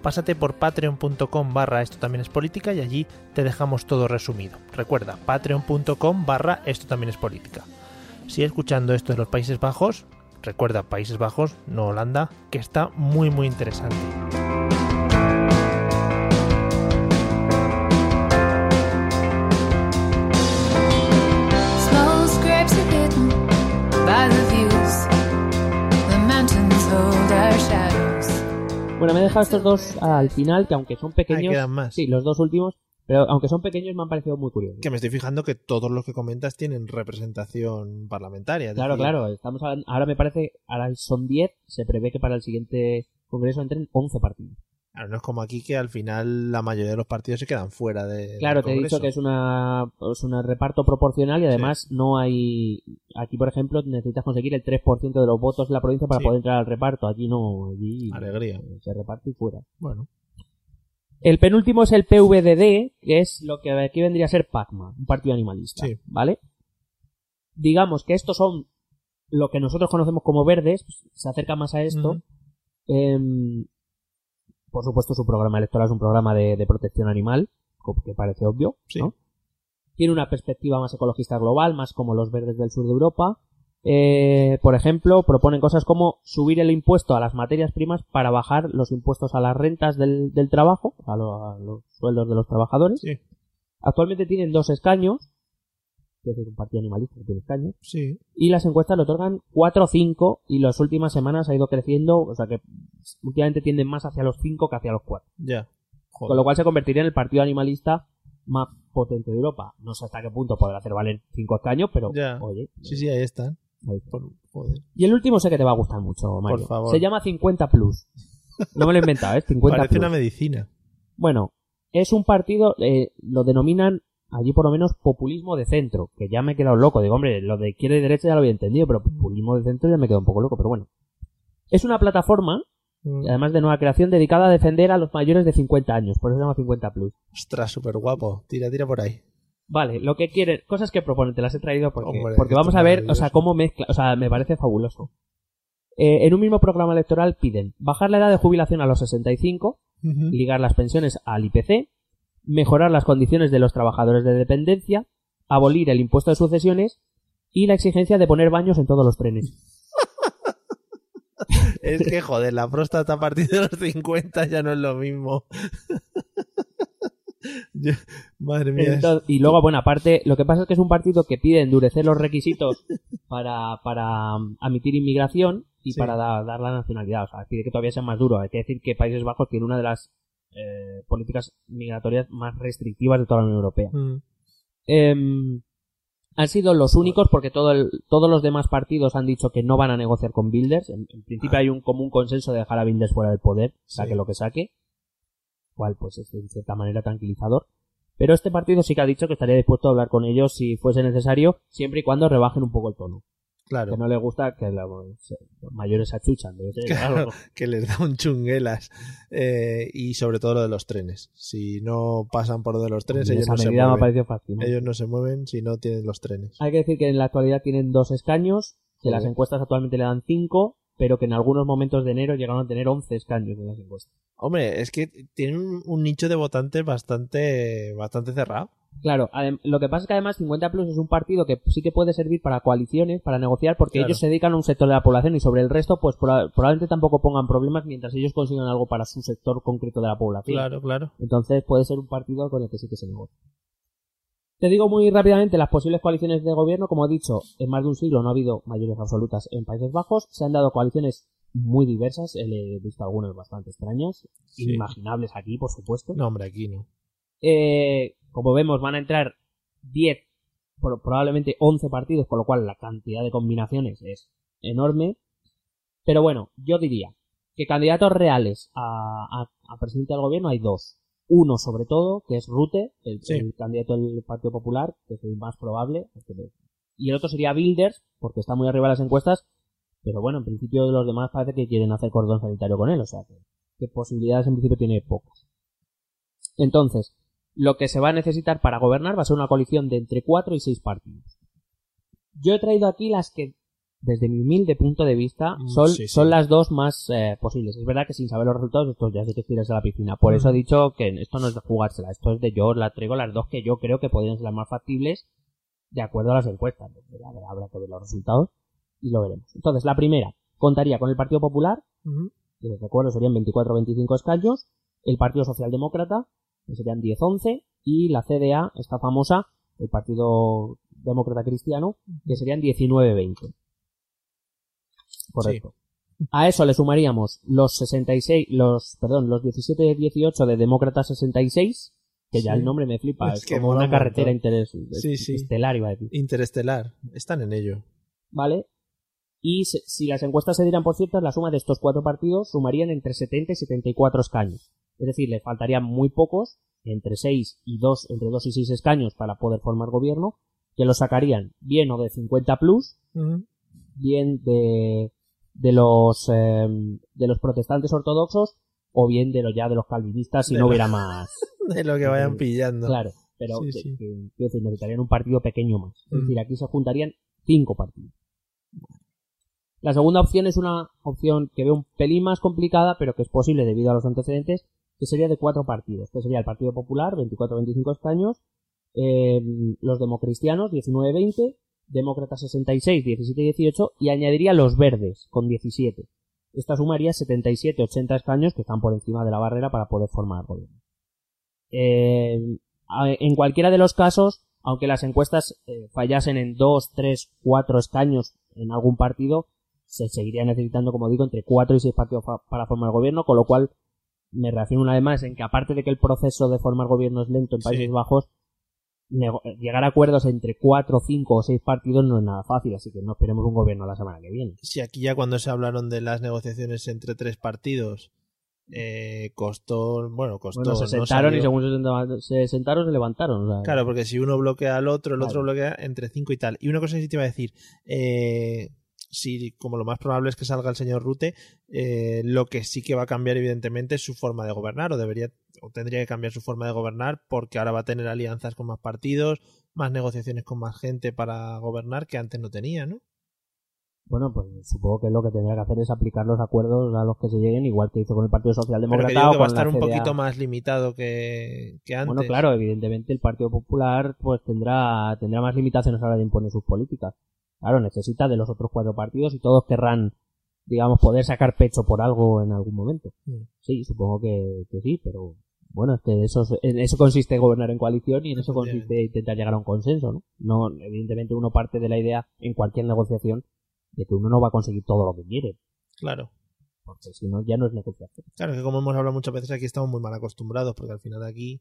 Speaker 1: Pásate por patreon.com barra esto también es política y allí te dejamos todo resumido. Recuerda, patreon.com barra esto también es política. Sigue escuchando esto de los Países Bajos. Recuerda, Países Bajos, no Holanda, que está muy muy interesante.
Speaker 2: Bueno, me he dejado estos dos al final, que aunque son pequeños,
Speaker 1: quedan más.
Speaker 2: sí, los dos últimos, Pero aunque son pequeños, me han parecido muy curiosos.
Speaker 1: Que me estoy fijando que todos los que comentas tienen representación parlamentaria.
Speaker 2: Claro,
Speaker 1: decir,
Speaker 2: claro. Estamos ahora me parece, ahora son 10, se prevé que para el siguiente congreso entren 11 partidos.
Speaker 1: Claro, no es como aquí que al final la mayoría de los partidos se quedan fuera de.
Speaker 2: Claro, te he dicho que es una es un reparto proporcional y además no hay aquí por ejemplo necesitas conseguir el 3% de los votos de la provincia para
Speaker 1: Sí.
Speaker 2: poder entrar al reparto. Allí no, allí
Speaker 1: Alegría.
Speaker 2: se reparte y fuera.
Speaker 1: Bueno,
Speaker 2: El penúltimo es el PVDD, que es lo que aquí vendría a ser PACMA, un partido animalista,
Speaker 1: Sí.
Speaker 2: ¿vale? Digamos que estos son lo que nosotros conocemos como verdes, pues, se acerca más a esto. Em, por supuesto, su programa electoral es un programa de, de protección animal, que parece obvio,
Speaker 1: Sí.
Speaker 2: ¿no? Tiene una perspectiva más ecologista global, más como los verdes del sur de Europa. Eh, por ejemplo, proponen cosas como subir el impuesto a las materias primas para bajar los impuestos a las rentas del, del trabajo, a, lo- a los sueldos de los trabajadores.
Speaker 1: sí,
Speaker 2: Actualmente tienen dos escaños, que es un partido animalista que tiene escaños,
Speaker 1: sí.
Speaker 2: y las encuestas le otorgan 4 o 5 y las últimas semanas ha ido creciendo, o sea que últimamente tienden más hacia los 5 que hacia los 4.
Speaker 1: Ya.
Speaker 2: Con lo cual se convertiría en el partido animalista más potente de Europa. No sé hasta qué punto podrá hacer valer 5 escaños, pero oye.
Speaker 1: Sí, sí, ahí están.
Speaker 2: ahí está.
Speaker 1: Por- joder.
Speaker 2: Y el último sé que te va a gustar mucho, Mario.
Speaker 1: Por favor.
Speaker 2: Se llama 50 Plus. No me lo he inventado, ¿eh? 50
Speaker 1: Parece
Speaker 2: Plus.
Speaker 1: una medicina.
Speaker 2: Bueno, es un partido, eh, lo denominan allí por lo menos populismo de centro, que ya me he quedado loco. Digo, hombre, lo de izquierda y derecha ya lo había entendido, pero populismo de centro ya me quedado un poco loco, pero bueno. Es una plataforma,
Speaker 1: Mm.
Speaker 2: además de nueva creación, dedicada a defender a los mayores de 50 años, por eso se llama 50 Plus.
Speaker 1: Ostras, súper guapo. Tira, tira por ahí.
Speaker 2: Vale, lo que quieren, cosas que proponen, te las he traído porque,
Speaker 1: Hombre,
Speaker 2: porque vamos a ver, o sea, cómo mezcla, o sea, me parece fabuloso. Eh, en un mismo programa electoral piden bajar la edad de jubilación a los 65,
Speaker 1: Ujú.
Speaker 2: ligar las pensiones al IPC, mejorar las condiciones de los trabajadores de dependencia, abolir el impuesto de sucesiones y la exigencia de poner baños en todos los trenes.
Speaker 1: Es que, joder, la próstata a partir de los 50 ya no es lo mismo. Yo- madre mía.
Speaker 2: Entonces- y luego, bueno, aparte, lo que pasa es que es un partido que pide endurecer los requisitos para, para um, admitir inmigración y
Speaker 1: Sí.
Speaker 2: para da- dar la nacionalidad. O sea, pide que todavía sean más duros. Hay que decir que Países Bajos tiene una de las eh, políticas migratorias más restrictivas de toda la Unión Europea.
Speaker 1: Mm.
Speaker 2: Em, han sido los únicos porque todo el- todos los demás partidos han dicho que no van a negociar con Builders. En, en principio
Speaker 1: Ah.
Speaker 2: hay un común consenso de dejar a Builders fuera del poder, saque
Speaker 1: Sí.
Speaker 2: lo que saque. Cual pues es en cierta manera tranquilizador. Pero este partido sí que ha dicho que estaría dispuesto a hablar con ellos si fuese necesario, siempre y cuando rebajen un poco el tono.
Speaker 1: Claro,
Speaker 2: Que no les gusta que la- los mayores se achuchan. ser
Speaker 1: Claro. que les da un chunguelas. Eh, y sobre todo lo de los trenes. Si no pasan por lo de los trenes,
Speaker 2: En
Speaker 1: ellos no se
Speaker 2: me
Speaker 1: mueven.
Speaker 2: fascinante.
Speaker 1: Ellos no se mueven si no tienen los trenes.
Speaker 2: Hay que decir que en la actualidad tienen dos escaños, que las encuestas actualmente le dan cinco, pero que en algunos momentos de enero llegaron a tener 11 escaños en las encuestas.
Speaker 1: Hombre, es que tienen un, un nicho de votantes bastante, bastante cerrado.
Speaker 2: Claro, lo que pasa es que además 50 Plus es un partido que sí que puede servir para coaliciones, para negociar, porque
Speaker 1: Claro.
Speaker 2: ellos se dedican a un sector de la población y sobre el resto, pues proba- probablemente tampoco pongan problemas mientras ellos consigan algo para su sector concreto de la población.
Speaker 1: Claro, claro.
Speaker 2: Entonces puede ser un partido con el que sí que se negocia. Te digo muy rápidamente las posibles coaliciones de gobierno. Como he dicho, en más de un siglo no ha habido mayorías absolutas en Países Bajos. Se han dado coaliciones muy diversas. He visto algunas bastante extrañas.
Speaker 1: Sí.
Speaker 2: Inimaginables aquí, por supuesto.
Speaker 1: No, hombre, aquí no.
Speaker 2: Eh, como vemos, van a entrar 10, pro- probablemente 11 partidos, con lo cual la cantidad de combinaciones es enorme. Pero bueno, yo diría que candidatos reales a, a- a presidente del gobierno hay dos. Uno, sobre todo, que es Rute, el,
Speaker 1: Sí.
Speaker 2: el candidato del Partido Popular, que es el más probable. Y el otro sería Bilders, porque está muy arriba de las encuestas. Pero bueno, en principio los demás parece que quieren hacer cordón sanitario con él, o sea que, que posibilidades en principio tiene pocas. Entonces, lo que se va a necesitar para gobernar va a ser una coalición de entre 4 y 6 partidos. Yo he traído aquí las que, desde mi humilde punto de vista,
Speaker 1: Mm,
Speaker 2: son,
Speaker 1: sí, sí.
Speaker 2: son las dos más eh, posibles. Es verdad que sin saber los resultados, esto ya sé que tiras a la piscina. Por
Speaker 1: Mm.
Speaker 2: eso he dicho que esto no es de jugársela, esto es de yo la traigo las dos que yo creo que podrían ser las más factibles de acuerdo a las encuestas. Habrá que ver los resultados y lo veremos. Entonces, la primera contaría con el Partido Popular, que les recuerdo serían 24 o 25 escaños, el Partido Socialdemócrata, que serían 10-11, y la CDA, esta famosa, el Partido Demócrata Cristiano, que serían 19-20. Correcto. A eso le sumaríamos los 66, los, perdón, los 17-18 de Demócratas 66, Que ya
Speaker 1: Sí.
Speaker 2: el nombre me flipa.
Speaker 1: Es
Speaker 2: Es, como una
Speaker 1: un
Speaker 2: carretera interes-
Speaker 1: Sí, sí.
Speaker 2: estelar, iba a decir.
Speaker 1: Interestelar. Están en ello.
Speaker 2: ¿Vale? Y si las encuestas se dieran por ciertas, la suma de estos cuatro partidos sumarían entre 70 y 74 escaños. Es decir, le faltarían muy pocos, entre 6 y 2, entre 2 y 6 escaños para poder formar gobierno, que lo sacarían bien o de 50 plus, bien de, de los eh, de los protestantes ortodoxos o bien de los ya de los calvinistas si
Speaker 1: De
Speaker 2: no
Speaker 1: lo-
Speaker 2: hubiera más
Speaker 1: De lo que vayan pillando.
Speaker 2: claro pero
Speaker 1: Sí,
Speaker 2: que-
Speaker 1: sí.
Speaker 2: que- quiero decir necesitarían un partido pequeño más es
Speaker 1: Mm.
Speaker 2: decir aquí se juntarían cinco partidos la segunda opción es una opción que veo un pelín más complicada pero que es posible debido a los antecedentes que sería de cuatro partidos que sería el Partido Popular 24-25 escaños eh, los democristianos 19-20 Demócratas 66, 17 y 18 y añadiría los verdes con 17. Esta sumaría 77, 80 escaños que están por encima de la barrera para poder formar gobierno. Eh, en cualquiera de los casos, aunque las encuestas eh, fallasen en 2, 3, 4 escaños en algún partido, se seguiría necesitando, como digo, entre 4 y 6 partidos para formar gobierno, con lo cual me reafirmo una vez más en que aparte de que el proceso de formar gobierno es lento en Países
Speaker 1: Sí.
Speaker 2: Bajos, llegar a acuerdos entre 4, 5 o 6 partidos no es nada fácil, así que no esperemos un gobierno la semana que viene.
Speaker 1: Si aquí ya cuando se hablaron de las negociaciones entre tres partidos, eh, costó, bueno, costó.
Speaker 2: Bueno, se
Speaker 1: no
Speaker 2: sentaron y según se sentaron, se sentaron, se levantaron. o sea,
Speaker 1: Claro, porque si uno bloquea al otro, el
Speaker 2: Claro.
Speaker 1: otro bloquea entre cinco y tal. Y una cosa que sí te iba a decir, eh, si como lo más probable es que salga el señor Rute, eh, lo que sí que va a cambiar evidentemente es su forma de gobernar, o debería, o tendría que cambiar su forma de gobernar, porque ahora va a tener alianzas con más partidos, más negociaciones con más gente para gobernar que antes no tenía, ¿no?
Speaker 2: Bueno, pues supongo que lo que tendría que hacer es aplicar los acuerdos a los que se lleguen, igual que hizo con el Partido
Speaker 1: Pero
Speaker 2: Socialdemócrata
Speaker 1: que digo
Speaker 2: o
Speaker 1: que va a estar un poquito más limitado que, que antes.
Speaker 2: Bueno, claro, evidentemente el Partido Popular pues tendrá tendrá más limitaciones a la hora de imponer sus políticas. Claro, necesita de los otros cuatro partidos y todos querrán, digamos, poder sacar pecho por algo en algún momento. Sí, supongo que, que sí, pero bueno, es que eso, es- en eso consiste gobernar en coalición y en eso consiste intentar llegar a un consenso, ¿no? No, evidentemente uno parte de la idea en cualquier negociación de que uno no va a conseguir todo lo que quiere,
Speaker 1: Claro.
Speaker 2: porque si no ya no es negociación.
Speaker 1: Claro, que como hemos hablado muchas veces aquí estamos muy mal acostumbrados, porque al final aquí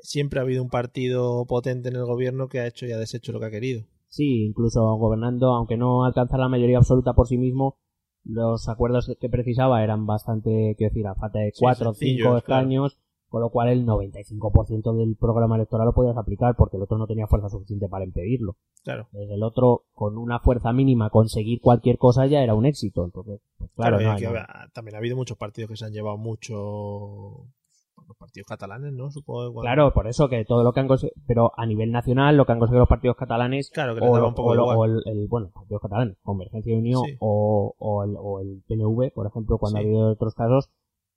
Speaker 1: siempre ha habido un partido potente en el gobierno que ha hecho y ha deshecho lo que ha querido.
Speaker 2: Sí, incluso gobernando, aunque no alcanzar la mayoría absoluta por sí mismo, los acuerdos que precisaba eran bastante, quiero decir, a falta de cuatro o cinco escaños, con lo cual el 95% del programa electoral lo podías aplicar porque el otro no tenía fuerza suficiente para impedirlo.
Speaker 1: Claro.
Speaker 2: Desde el otro, con una fuerza mínima, conseguir cualquier cosa ya era un éxito. Entonces, pues claro, no, no.
Speaker 1: también ha habido muchos partidos que se han llevado mucho. Los partidos catalanes, ¿no? Supongo que cuando-
Speaker 2: Claro, por eso que todo lo que han conseguido, pero a nivel nacional, lo que han conseguido los partidos catalanes
Speaker 1: Claro, que
Speaker 2: o,
Speaker 1: daba un poco
Speaker 2: o lo-
Speaker 1: igual.
Speaker 2: o el, el- bueno, partidos catalanes, Convergencia y Unión
Speaker 1: Sí.
Speaker 2: o, o el, o el PNV, por ejemplo, cuando
Speaker 1: Sí.
Speaker 2: ha habido otros casos,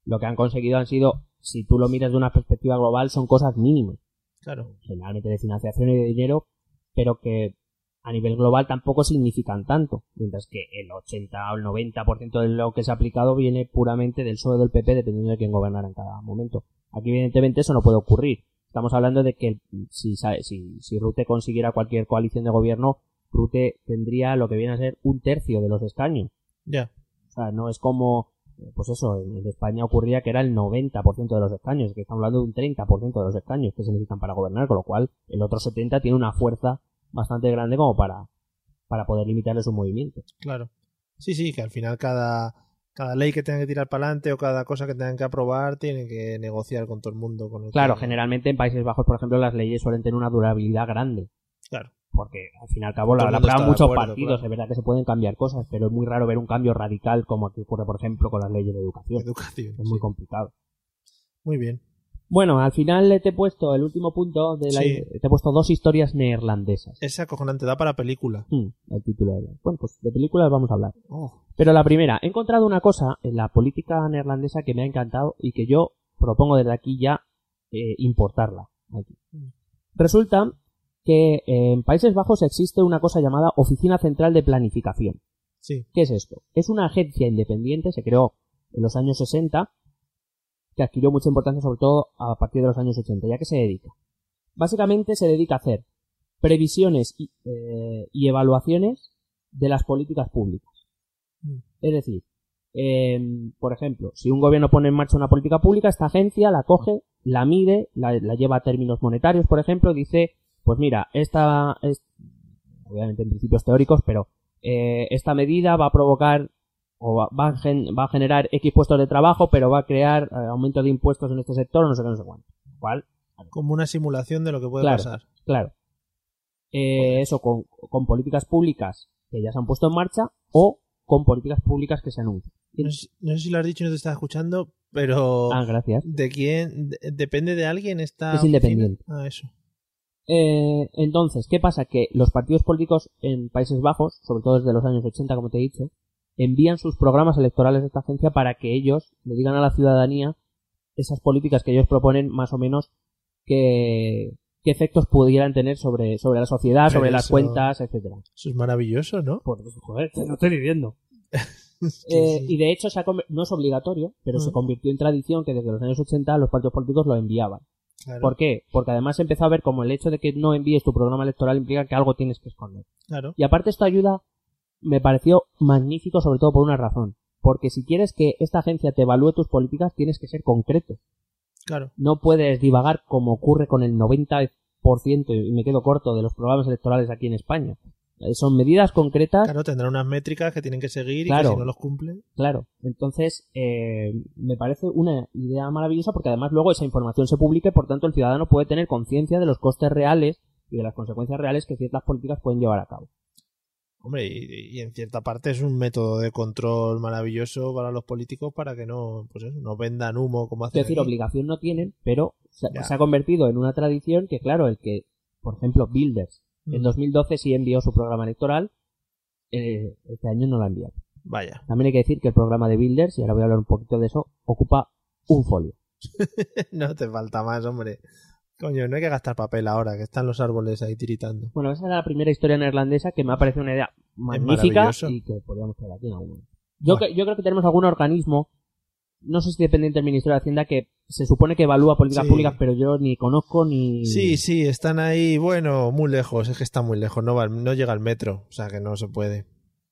Speaker 2: lo que han conseguido han sido, si tú lo miras de una perspectiva global, son cosas mínimas,
Speaker 1: Claro.
Speaker 2: generalmente de financiación y de dinero, pero que a nivel global tampoco significan tanto, mientras que el 80 o el 90% de lo que se ha aplicado viene puramente del PSOE del PP, dependiendo de quién gobernara en cada momento. Aquí, evidentemente, eso no puede ocurrir. Estamos hablando de que si, si, si Rute consiguiera cualquier coalición de gobierno, Rute tendría lo que viene a ser un tercio de los escaños.
Speaker 1: Ya.
Speaker 2: O sea, no es como, eh, pues eso, en en España ocurría que era el 90% de los escaños, que estamos hablando de un 30% de los escaños que se necesitan para gobernar, con lo cual el otro 70 tiene una fuerza bastante grande como para, para poder limitarle su movimiento.
Speaker 1: Claro. Sí, sí, que al final cada, cada ley que tengan que tirar para adelante o cada cosa que tengan que aprobar tienen que negociar con todo el mundo. Con el
Speaker 2: Claro, generalmente en Países Bajos, por ejemplo, las leyes suelen tener una durabilidad grande.
Speaker 1: Claro.
Speaker 2: porque al fin y al cabo la, la aprueban muchos
Speaker 1: acuerdo,
Speaker 2: partidos,
Speaker 1: claro.
Speaker 2: es verdad que se pueden cambiar cosas, pero es muy raro ver un cambio radical como aquí ocurre, por ejemplo, con las leyes de educación.
Speaker 1: Educación.
Speaker 2: Es muy complicado.
Speaker 1: Muy bien.
Speaker 2: Bueno, al final te he puesto el último punto de la
Speaker 1: Sí.
Speaker 2: te he puesto dos historias neerlandesas.
Speaker 1: Es acojonante, da para película.
Speaker 2: Hmm, el título de la- Bueno, pues de películas vamos a hablar.
Speaker 1: Oh,
Speaker 2: Pero la primera, he encontrado una cosa en la política neerlandesa que me ha encantado y que yo propongo desde aquí ya eh, importarla. aquí. Resulta que en Países Bajos existe una cosa llamada Oficina Central de Planificación.
Speaker 1: sí.
Speaker 2: ¿Qué es esto? Es una agencia independiente, se creó en los años 60, que adquirió mucha importancia sobre todo a partir de los años 80. ¿Ya que se dedica? Básicamente se dedica a hacer previsiones y, eh, y evaluaciones de las políticas públicas.
Speaker 1: Mm.
Speaker 2: Es decir, em, por ejemplo, si un gobierno pone en marcha una política pública, esta agencia la coge, la mide, la, la lleva a términos monetarios, por ejemplo, dice, pues mira, esta es, obviamente en principios teóricos, pero eh, esta medida va a provocar o va, va a gen- va a generar X puestos de trabajo, pero va a crear eh, aumento de impuestos en este sector, no sé qué, no sé cuánto. ¿Cuál?
Speaker 1: Como una simulación de lo que puede
Speaker 2: Claro.
Speaker 1: pasar.
Speaker 2: Claro. Eh, eso con, con políticas públicas que ya se han puesto en marcha o con políticas públicas que se anuncian.
Speaker 1: No sé, no sé si lo has dicho y no te estás escuchando, pero
Speaker 2: Ah, gracias.
Speaker 1: ¿de quién? de- ¿Depende de alguien esta
Speaker 2: Es independiente.
Speaker 1: Ah, eso.
Speaker 2: Eh, entonces, ¿qué pasa? Que los partidos políticos en Países Bajos, sobre todo desde los años 80, como te he dicho, envían sus programas electorales a esta agencia para que ellos le digan a la ciudadanía esas políticas que ellos proponen, más o menos, que, qué efectos pudieran tener sobre, sobre la sociedad, sobre las cuentas, etcétera.
Speaker 1: Eso es maravilloso, ¿no?
Speaker 2: Por joder, te lo estoy diciendo.
Speaker 1: Sí,
Speaker 2: Eh,
Speaker 1: sí.
Speaker 2: y de hecho se ha no es obligatorio, pero se
Speaker 1: Mm.
Speaker 2: convirtió en tradición que desde los años 80 los partidos políticos lo enviaban.
Speaker 1: Claro,
Speaker 2: ¿Por qué? Porque además se empezó a ver como el hecho de que no envíes tu programa electoral implica que algo tienes que esconder.
Speaker 1: claro.
Speaker 2: Y aparte esto ayuda, me pareció magnífico sobre todo por una razón. Porque si quieres que esta agencia te evalúe tus políticas, tienes que ser concreto.
Speaker 1: Claro.
Speaker 2: No puedes divagar como ocurre con el 90% y me quedo corto de los programas electorales aquí en España. Eh, Son medidas concretas
Speaker 1: Claro, tendrán unas métricas que tienen que seguir y
Speaker 2: Claro.
Speaker 1: que si no los cumplen.
Speaker 2: Claro, entonces eh, me parece una idea maravillosa porque además luego esa información se publica y por tanto el ciudadano puede tener conciencia de los costes reales y de las consecuencias reales que ciertas políticas pueden llevar a cabo.
Speaker 1: Hombre, y, y en cierta parte es un método de control maravilloso para los políticos para que no, pues eso, no vendan humo como
Speaker 2: Es
Speaker 1: hacen
Speaker 2: decir,
Speaker 1: aquí.
Speaker 2: obligación no tienen, pero se, ha convertido en una tradición que, claro, el que, por ejemplo, Builders en
Speaker 1: Mm.
Speaker 2: 2012 sí envió su programa electoral, eh, este año no lo ha enviado.
Speaker 1: Vaya.
Speaker 2: También hay que decir que el programa de Builders, y ahora voy a hablar un poquito de eso, ocupa un folio.
Speaker 1: no te falta más, hombre. Coño, no hay que gastar papel ahora, que están los árboles ahí tiritando.
Speaker 2: Bueno, esa era la primera historia neerlandesa que me ha parecido una idea magnífica y que podríamos traer aquí en algún. Yo,
Speaker 1: Bueno.
Speaker 2: que- yo creo que tenemos algún organismo, no sé si dependiente del Ministerio de Hacienda, que se supone que evalúa políticas
Speaker 1: Sí.
Speaker 2: públicas, pero yo ni conozco ni...
Speaker 1: Sí, sí, están ahí, bueno, muy lejos, es que está muy lejos, no, va, no llega al metro, o sea que no se puede.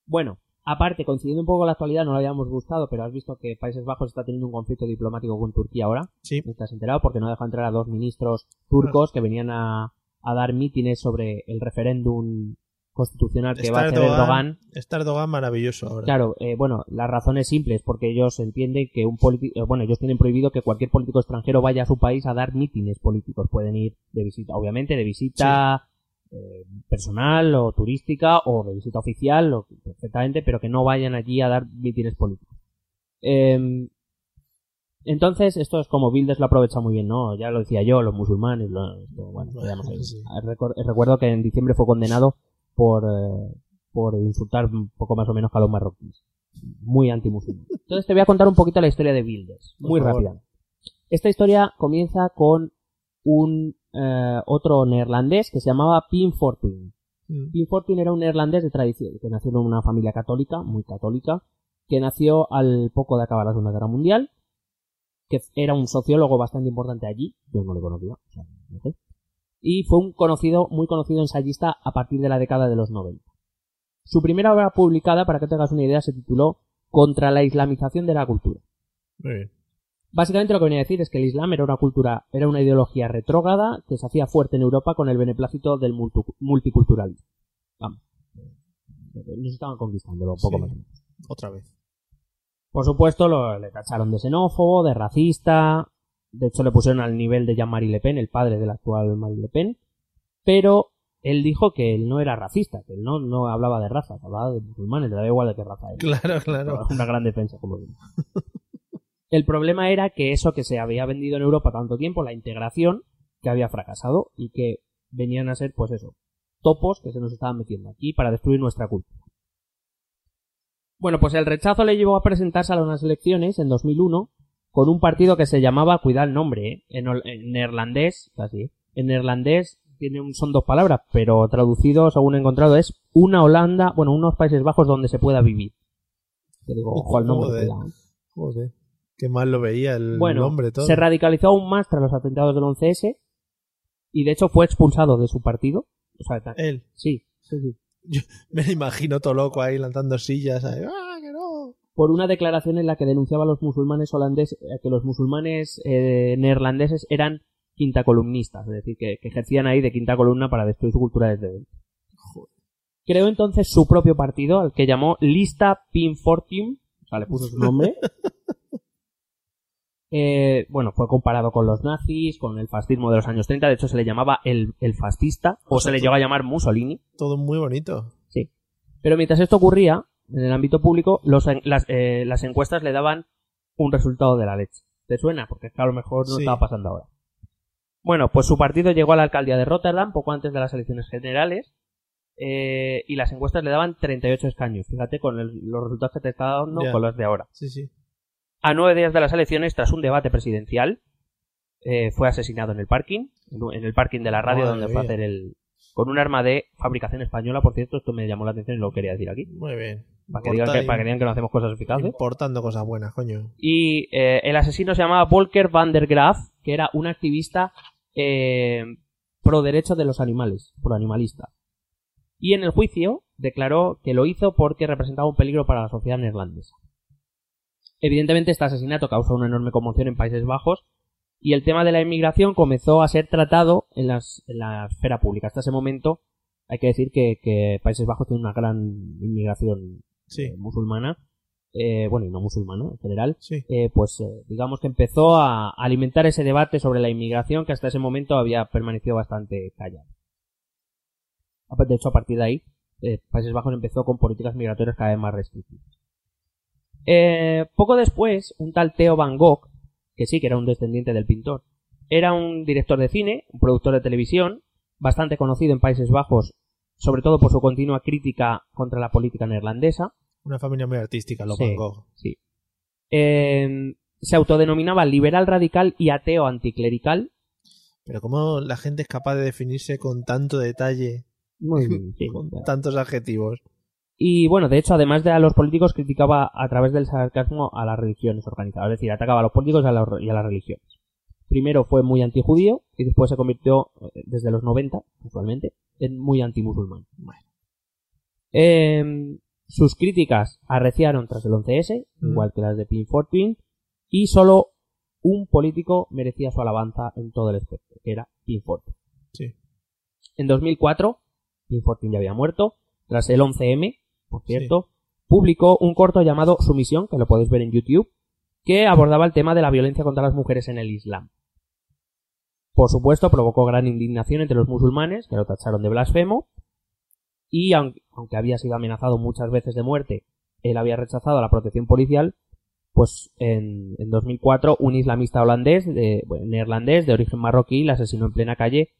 Speaker 2: Bueno, aparte, coincidiendo un poco con la actualidad, no lo habíamos gustado, pero has visto que Países Bajos está teniendo un conflicto diplomático con Turquía ahora.
Speaker 1: Sí,
Speaker 2: ¿No ¿Estás enterado? Porque no deja entrar a dos ministros turcos que venían a, a dar mítines sobre el referéndum constitucional que va a hacer Erdogan.
Speaker 1: está Erdogan maravilloso ahora.
Speaker 2: Claro, eh, bueno, la razón es simple, es porque ellos entienden que un político, bueno, ellos tienen prohibido que cualquier político extranjero vaya a su país a dar mítines políticos. Pueden ir de visita, obviamente, de visita eh, personal o turística o de visita oficial, o, perfectamente, pero que no vayan allí a dar mítines políticos. Eh, entonces, esto es como Bildes lo aprovecha muy bien, ¿no? Ya lo decía yo, los musulmanes, lo- bueno,
Speaker 1: sí.
Speaker 2: Recuerdo que en diciembre fue condenado por, eh, por insultar un poco más o menos a los marroquíes. Muy antimusulmán. Entonces te voy a contar un poquito la historia de Bildes, muy rápida. Esta historia comienza con un eh, otro neerlandés que se llamaba Pim Fortuyn.
Speaker 1: Mm.
Speaker 2: Pim Fortuyn era un neerlandés de tradición, que nació en una familia católica, muy católica, que nació al poco de acabar la Segunda Guerra Mundial, que era un sociólogo bastante importante allí, yo no le conocía, o sea, no sé, y fue un conocido, muy conocido ensayista a partir de la década de los 90. Su primera obra publicada, para que te hagas una idea, se tituló Contra la islamización de la cultura.
Speaker 1: Muy bien.
Speaker 2: Básicamente lo que venía a decir es que el Islam era una cultura, era una ideología retrógrada que se hacía fuerte en Europa con el beneplácito del multiculturalismo. Vamos. Nos estaban conquistando un poco
Speaker 1: Sí.
Speaker 2: más.
Speaker 1: Otra vez.
Speaker 2: Por supuesto, lo, le tacharon de xenófobo, de racista. De hecho, le pusieron al nivel de Jean-Marie Le Pen, el padre del actual Marie Le Pen. Pero él dijo que él no era racista, que él no, no hablaba de razas, hablaba de musulmanes, le da igual de qué raza era.
Speaker 1: Claro, claro.
Speaker 2: Una gran defensa, como digo. El problema era que eso que se había vendido en Europa tanto tiempo, la integración, que había fracasado y que venían a ser, pues eso, topos que se nos estaban metiendo aquí para destruir nuestra cultura. Bueno, pues el rechazo le llevó a presentarse a unas elecciones en 2001 con un partido que se llamaba, cuidado el nombre, ¿eh? en, neerlandés, casi, ¿eh? en neerlandés tiene un, son dos palabras, pero traducido, según he encontrado, es una Holanda, bueno, unos Países Bajos donde se pueda vivir. Que digo, ojo al nombre,
Speaker 1: Joder.
Speaker 2: cuidado.
Speaker 1: Joder. Qué mal lo veía el
Speaker 2: Bueno,
Speaker 1: nombre todo.
Speaker 2: se radicalizó aún más tras los atentados del 11S y de hecho fue expulsado de su partido. O sea,
Speaker 1: Él.
Speaker 2: sí, sí, sí.
Speaker 1: Me imagino todo loco ahí lanzando sillas. Ahí. ¡Ah, que no!
Speaker 2: por una declaración en la que denunciaba a los musulmanes holandeses, eh, que los musulmanes eh, neerlandeses eran quinta columnistas, es decir, que, que ejercían ahí de quinta columna para destruir su cultura desde dentro. Creó entonces su propio partido, al que llamó Lista Pinfortium, o sea, le puso su nombre. Eh, bueno, fue comparado con los nazis, con el fascismo de los años 30, de hecho se le llamaba el, el fascista, o,
Speaker 1: O
Speaker 2: se le llegó a llamar Mussolini.
Speaker 1: Todo muy bonito.
Speaker 2: Sí. Pero mientras esto ocurría, en el ámbito público, los las, eh, las encuestas le daban un resultado de la leche. ¿Te suena? Porque es que a lo mejor no
Speaker 1: Sí.
Speaker 2: estaba pasando ahora. Bueno, pues su partido llegó a la alcaldía de Rotterdam poco antes de las elecciones generales eh, y las encuestas le daban 38 escaños. Fíjate con el- los resultados que te está dando con los de ahora.
Speaker 1: Sí, sí.
Speaker 2: A nueve días de las elecciones, tras un debate presidencial, eh, fue asesinado en el parking, en el parking de la radio
Speaker 1: Madre
Speaker 2: donde fue a hacer el... con un arma de fabricación española, por cierto, esto me llamó la atención y lo quería decir aquí.
Speaker 1: Muy bien.
Speaker 2: Para que, digan que, para que digan que no hacemos cosas eficaces.
Speaker 1: Importando cosas buenas, coño.
Speaker 2: Y eh, el asesino se llamaba Volker van der Graaf, que era un activista eh, pro derecho de los animales, pro animalista. Y en el juicio declaró que lo hizo porque representaba un peligro para la sociedad neerlandesa. Evidentemente este asesinato causó una enorme conmoción en Países Bajos y el tema de la inmigración comenzó a ser tratado en, las- en la esfera pública. Hasta ese momento hay que decir que, que Países Bajos tiene una gran inmigración
Speaker 1: Sí,
Speaker 2: eh, musulmana, eh, bueno, y no musulmana en general,
Speaker 1: sí.
Speaker 2: eh, pues eh, digamos que empezó a alimentar ese debate sobre la inmigración que hasta ese momento había permanecido bastante callado. De hecho, a partir de ahí, Países Bajos empezó con políticas migratorias cada vez más restrictivas. Eh, poco después, un tal Theo Van Gogh, que sí que era un descendiente del pintor, era un director de cine, un productor de televisión, bastante conocido en Países Bajos, sobre todo por su continua crítica contra la política neerlandesa.
Speaker 1: Una familia muy artística, los
Speaker 2: Sí.
Speaker 1: Van Gogh.
Speaker 2: Sí. Eh, se autodenominaba liberal radical y ateo anticlerical.
Speaker 1: Pero cómo la gente es capaz de definirse con tanto detalle,
Speaker 2: Muy bien, sí.
Speaker 1: con tantos adjetivos.
Speaker 2: Y bueno, de hecho, además de a los políticos, criticaba a través del sarcasmo a las religiones organizadas. Es decir, atacaba a los políticos y a, los- y a las religiones. Primero fue muy antijudío y después se convirtió, eh, desde los 90, usualmente, en muy antimusulmán. Eh, sus críticas arreciaron tras el 11S,
Speaker 1: Mm.
Speaker 2: igual que las de Pin for Pin, y solo un político merecía su alabanza en todo el espectro, que era Pin Fortuyn.
Speaker 1: Sí.
Speaker 2: En 2004, Pin Fortuyn ya había muerto, tras el 11M, por cierto, publicó un corto llamado Sumisión, que lo podéis ver en YouTube, que abordaba el tema de la violencia contra las mujeres en el Islam. Por supuesto, provocó gran indignación entre los musulmanes, que lo tacharon de blasfemo, y aunque, aunque había sido amenazado muchas veces de muerte, él había rechazado la protección policial, pues en, en 2004 un islamista holandés, de, bueno, neerlandés, de origen marroquí, le asesinó en plena calle.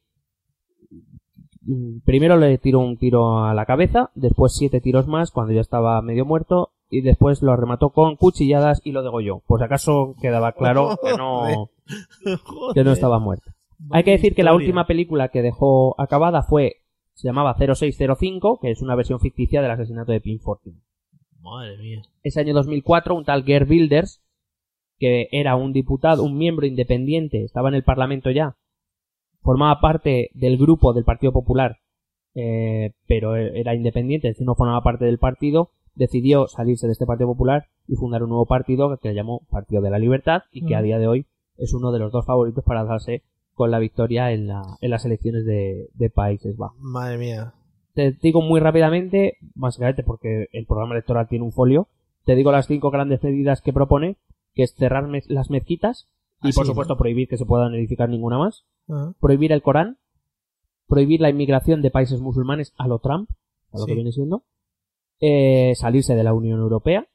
Speaker 2: Mm, Primero le tiró un tiro a la cabeza, después siete tiros más cuando ya estaba medio muerto, y después lo remató con cuchilladas y lo degolló. Pues acaso quedaba claro que no, que no estaba muerto. Hay que decir que la última película que dejó acabada fue, se llamaba 0605, que es una versión ficticia del asesinato de Pin Fortune.
Speaker 1: Madre mía.
Speaker 2: Ese año 2004, un tal Gerd Wilders, que era un diputado, un miembro independiente, estaba en el Parlamento ya, formaba parte del grupo del Partido Popular, eh, pero era independiente, es decir, no formaba parte del partido, decidió salirse de este Partido Popular y fundar un nuevo partido que llamó Partido de la Libertad y que a
Speaker 1: Mm.
Speaker 2: día de hoy es uno de los dos favoritos para darse con la victoria en, la, en las elecciones de, de Países Bajos
Speaker 1: Madre mía.
Speaker 2: te digo muy rápidamente, básicamente porque el programa electoral tiene un folio, te digo las cinco grandes medidas que propone, que es cerrar mez- las mezquitas y por supuesto
Speaker 1: ¿no?
Speaker 2: prohibir que se puedan edificar ninguna más,
Speaker 1: Ah,
Speaker 2: prohibir el Corán, prohibir la inmigración de países musulmanes a lo Trump, a lo
Speaker 1: Sí.
Speaker 2: que viene siendo, eh, salirse de la Unión Europea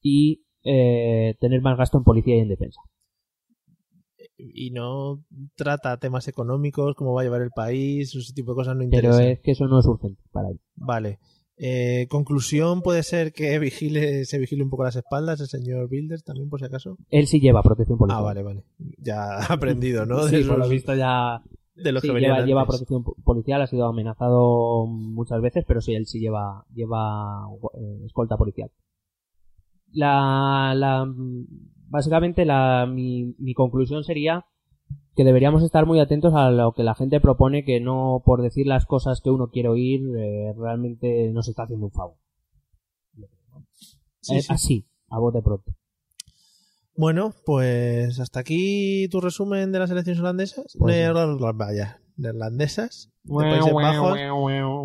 Speaker 2: y eh, tener más gasto en policía y en defensa.
Speaker 1: Y no trata temas económicos, cómo va a llevar el país, ese tipo de cosas no
Speaker 2: Pero
Speaker 1: interesan.
Speaker 2: es que eso no es urgente para él.
Speaker 1: Vale. Eh, conclusión puede ser que vigile, se vigile un poco las espaldas el señor Builders también, por si acaso.
Speaker 2: Él sí lleva protección policial.
Speaker 1: Ah, vale, vale. Ya ha aprendido, ¿no?
Speaker 2: Sí,
Speaker 1: De,
Speaker 2: por lo visto ya
Speaker 1: de los
Speaker 2: Sí,
Speaker 1: que
Speaker 2: lleva, lleva protección po- policial, ha sido amenazado muchas veces, pero sí, él sí lleva, lleva eh, escolta policial. La, la, básicamente la, mi, mi conclusión sería que deberíamos estar muy atentos a lo que la gente propone, que no por decir las cosas que uno quiere oír, eh, realmente nos está haciendo un favor.
Speaker 1: Sí,
Speaker 2: Eh,
Speaker 1: sí.
Speaker 2: Así, A bote pronto.
Speaker 1: Bueno, pues hasta aquí tu resumen de las elecciones holandesas.
Speaker 2: Pues
Speaker 1: vaya, neerlandesas. De Países Bajos.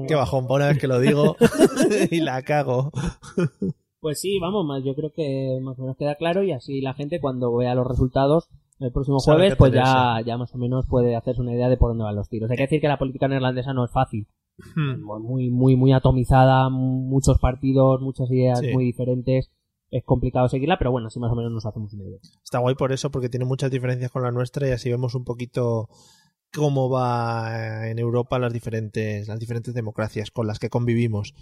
Speaker 1: Qué bajón, por una vez que lo digo y la cago.
Speaker 2: Pues sí, vamos, más yo creo que más o menos queda claro y así la gente cuando vea los resultados el próximo jueves, pues
Speaker 1: tenerse.
Speaker 2: ya, ya más o menos puede hacerse una idea de por dónde van los tiros. Hay que decir que la política neerlandesa no es fácil.
Speaker 1: Hmm.
Speaker 2: Muy, muy, muy atomizada, muchos partidos, muchas ideas
Speaker 1: Sí.
Speaker 2: muy diferentes. Es complicado seguirla, pero bueno, así más o menos nos hacemos una idea.
Speaker 1: Está guay por eso, porque tiene muchas diferencias con la nuestra y así vemos un poquito cómo va en Europa las diferentes, las diferentes democracias con las que convivimos.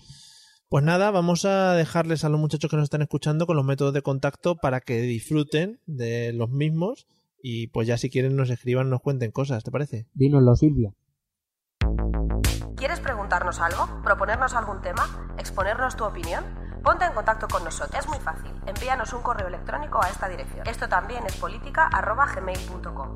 Speaker 1: Pues nada, vamos a dejarles a los muchachos que nos están escuchando con los métodos de contacto para que disfruten de los mismos y pues ya si quieren nos escriban, nos cuenten cosas, ¿te parece?
Speaker 2: Dínoslo, Silvia.
Speaker 3: ¿Quieres preguntarnos algo? ¿Proponernos algún tema? ¿Exponernos tu opinión? Ponte en contacto con nosotros. Es muy fácil. Envíanos un correo electrónico a esta dirección. Esto también es política arroba gmail.com.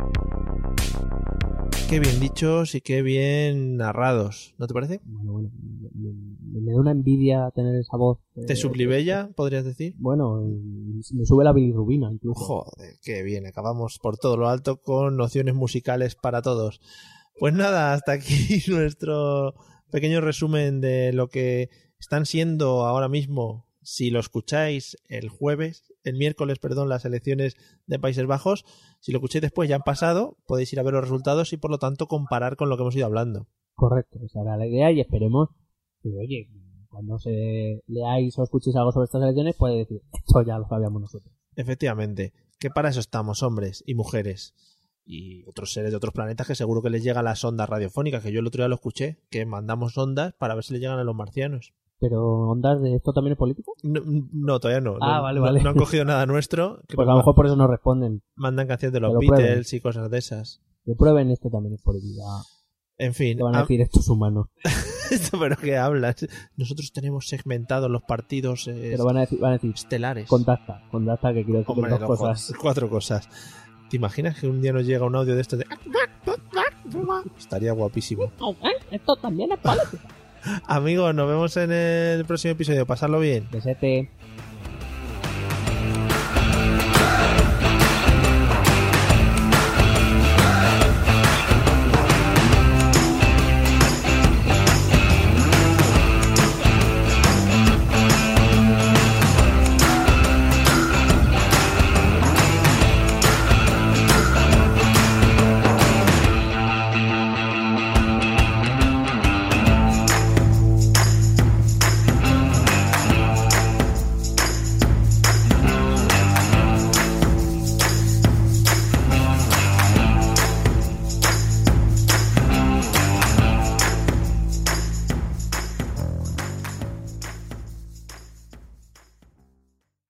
Speaker 1: Qué bien dichos y qué bien narrados, ¿no te parece?
Speaker 2: Bueno, bueno, me, da una envidia tener esa voz.
Speaker 1: ¿Te
Speaker 2: eh,
Speaker 1: sublibella, podrías decir?
Speaker 2: Bueno, eh, me sube la bilirrubina incluso.
Speaker 1: Joder, qué bien, acabamos por todo lo alto con nociones musicales para todos. Pues nada, hasta aquí nuestro pequeño resumen de lo que están siendo ahora mismo, si lo escucháis el jueves, el miércoles, perdón, las elecciones de Países Bajos. Si lo escucháis después ya han pasado, podéis ir a ver los resultados y por lo tanto comparar con lo que hemos ido hablando.
Speaker 2: Correcto, esa era la idea y esperemos que, oye, cuando se leáis o escuchéis algo sobre estas elecciones, puede decir, esto ya lo sabíamos nosotros.
Speaker 1: Efectivamente, que para eso estamos, hombres y mujeres. Y otros seres de otros planetas que seguro que les llegan las ondas radiofónicas, que yo el otro día lo escuché, que mandamos ondas para ver si les llegan a los marcianos.
Speaker 2: Pero, ¿ondas de esto también es político?
Speaker 1: No, no, todavía no.
Speaker 2: Ah,
Speaker 1: no,
Speaker 2: vale,
Speaker 1: no-
Speaker 2: vale.
Speaker 1: no han cogido nada nuestro. que
Speaker 2: Pues a lo mejor por eso nos responden.
Speaker 1: mandan canciones de los Beatles
Speaker 2: prueben.
Speaker 1: y cosas de esas.
Speaker 2: Que prueben esto también es política.
Speaker 1: En fin,
Speaker 2: Te van a
Speaker 1: ah,
Speaker 2: decir estos humanos.
Speaker 1: pero ¿qué hablas? Nosotros tenemos segmentados los partidos eh,
Speaker 2: Pero van a decir, van a decir
Speaker 1: estelares.
Speaker 2: contacta, contacta que quiero decir
Speaker 1: Hombre,
Speaker 2: dos
Speaker 1: no,
Speaker 2: cosas.
Speaker 1: joder, cuatro cosas. ¿Te imaginas que un día nos llega un audio de esto de... Estaría guapísimo.
Speaker 2: Esto también es política.
Speaker 1: Amigos, nos vemos en el próximo episodio. Pasarlo bien.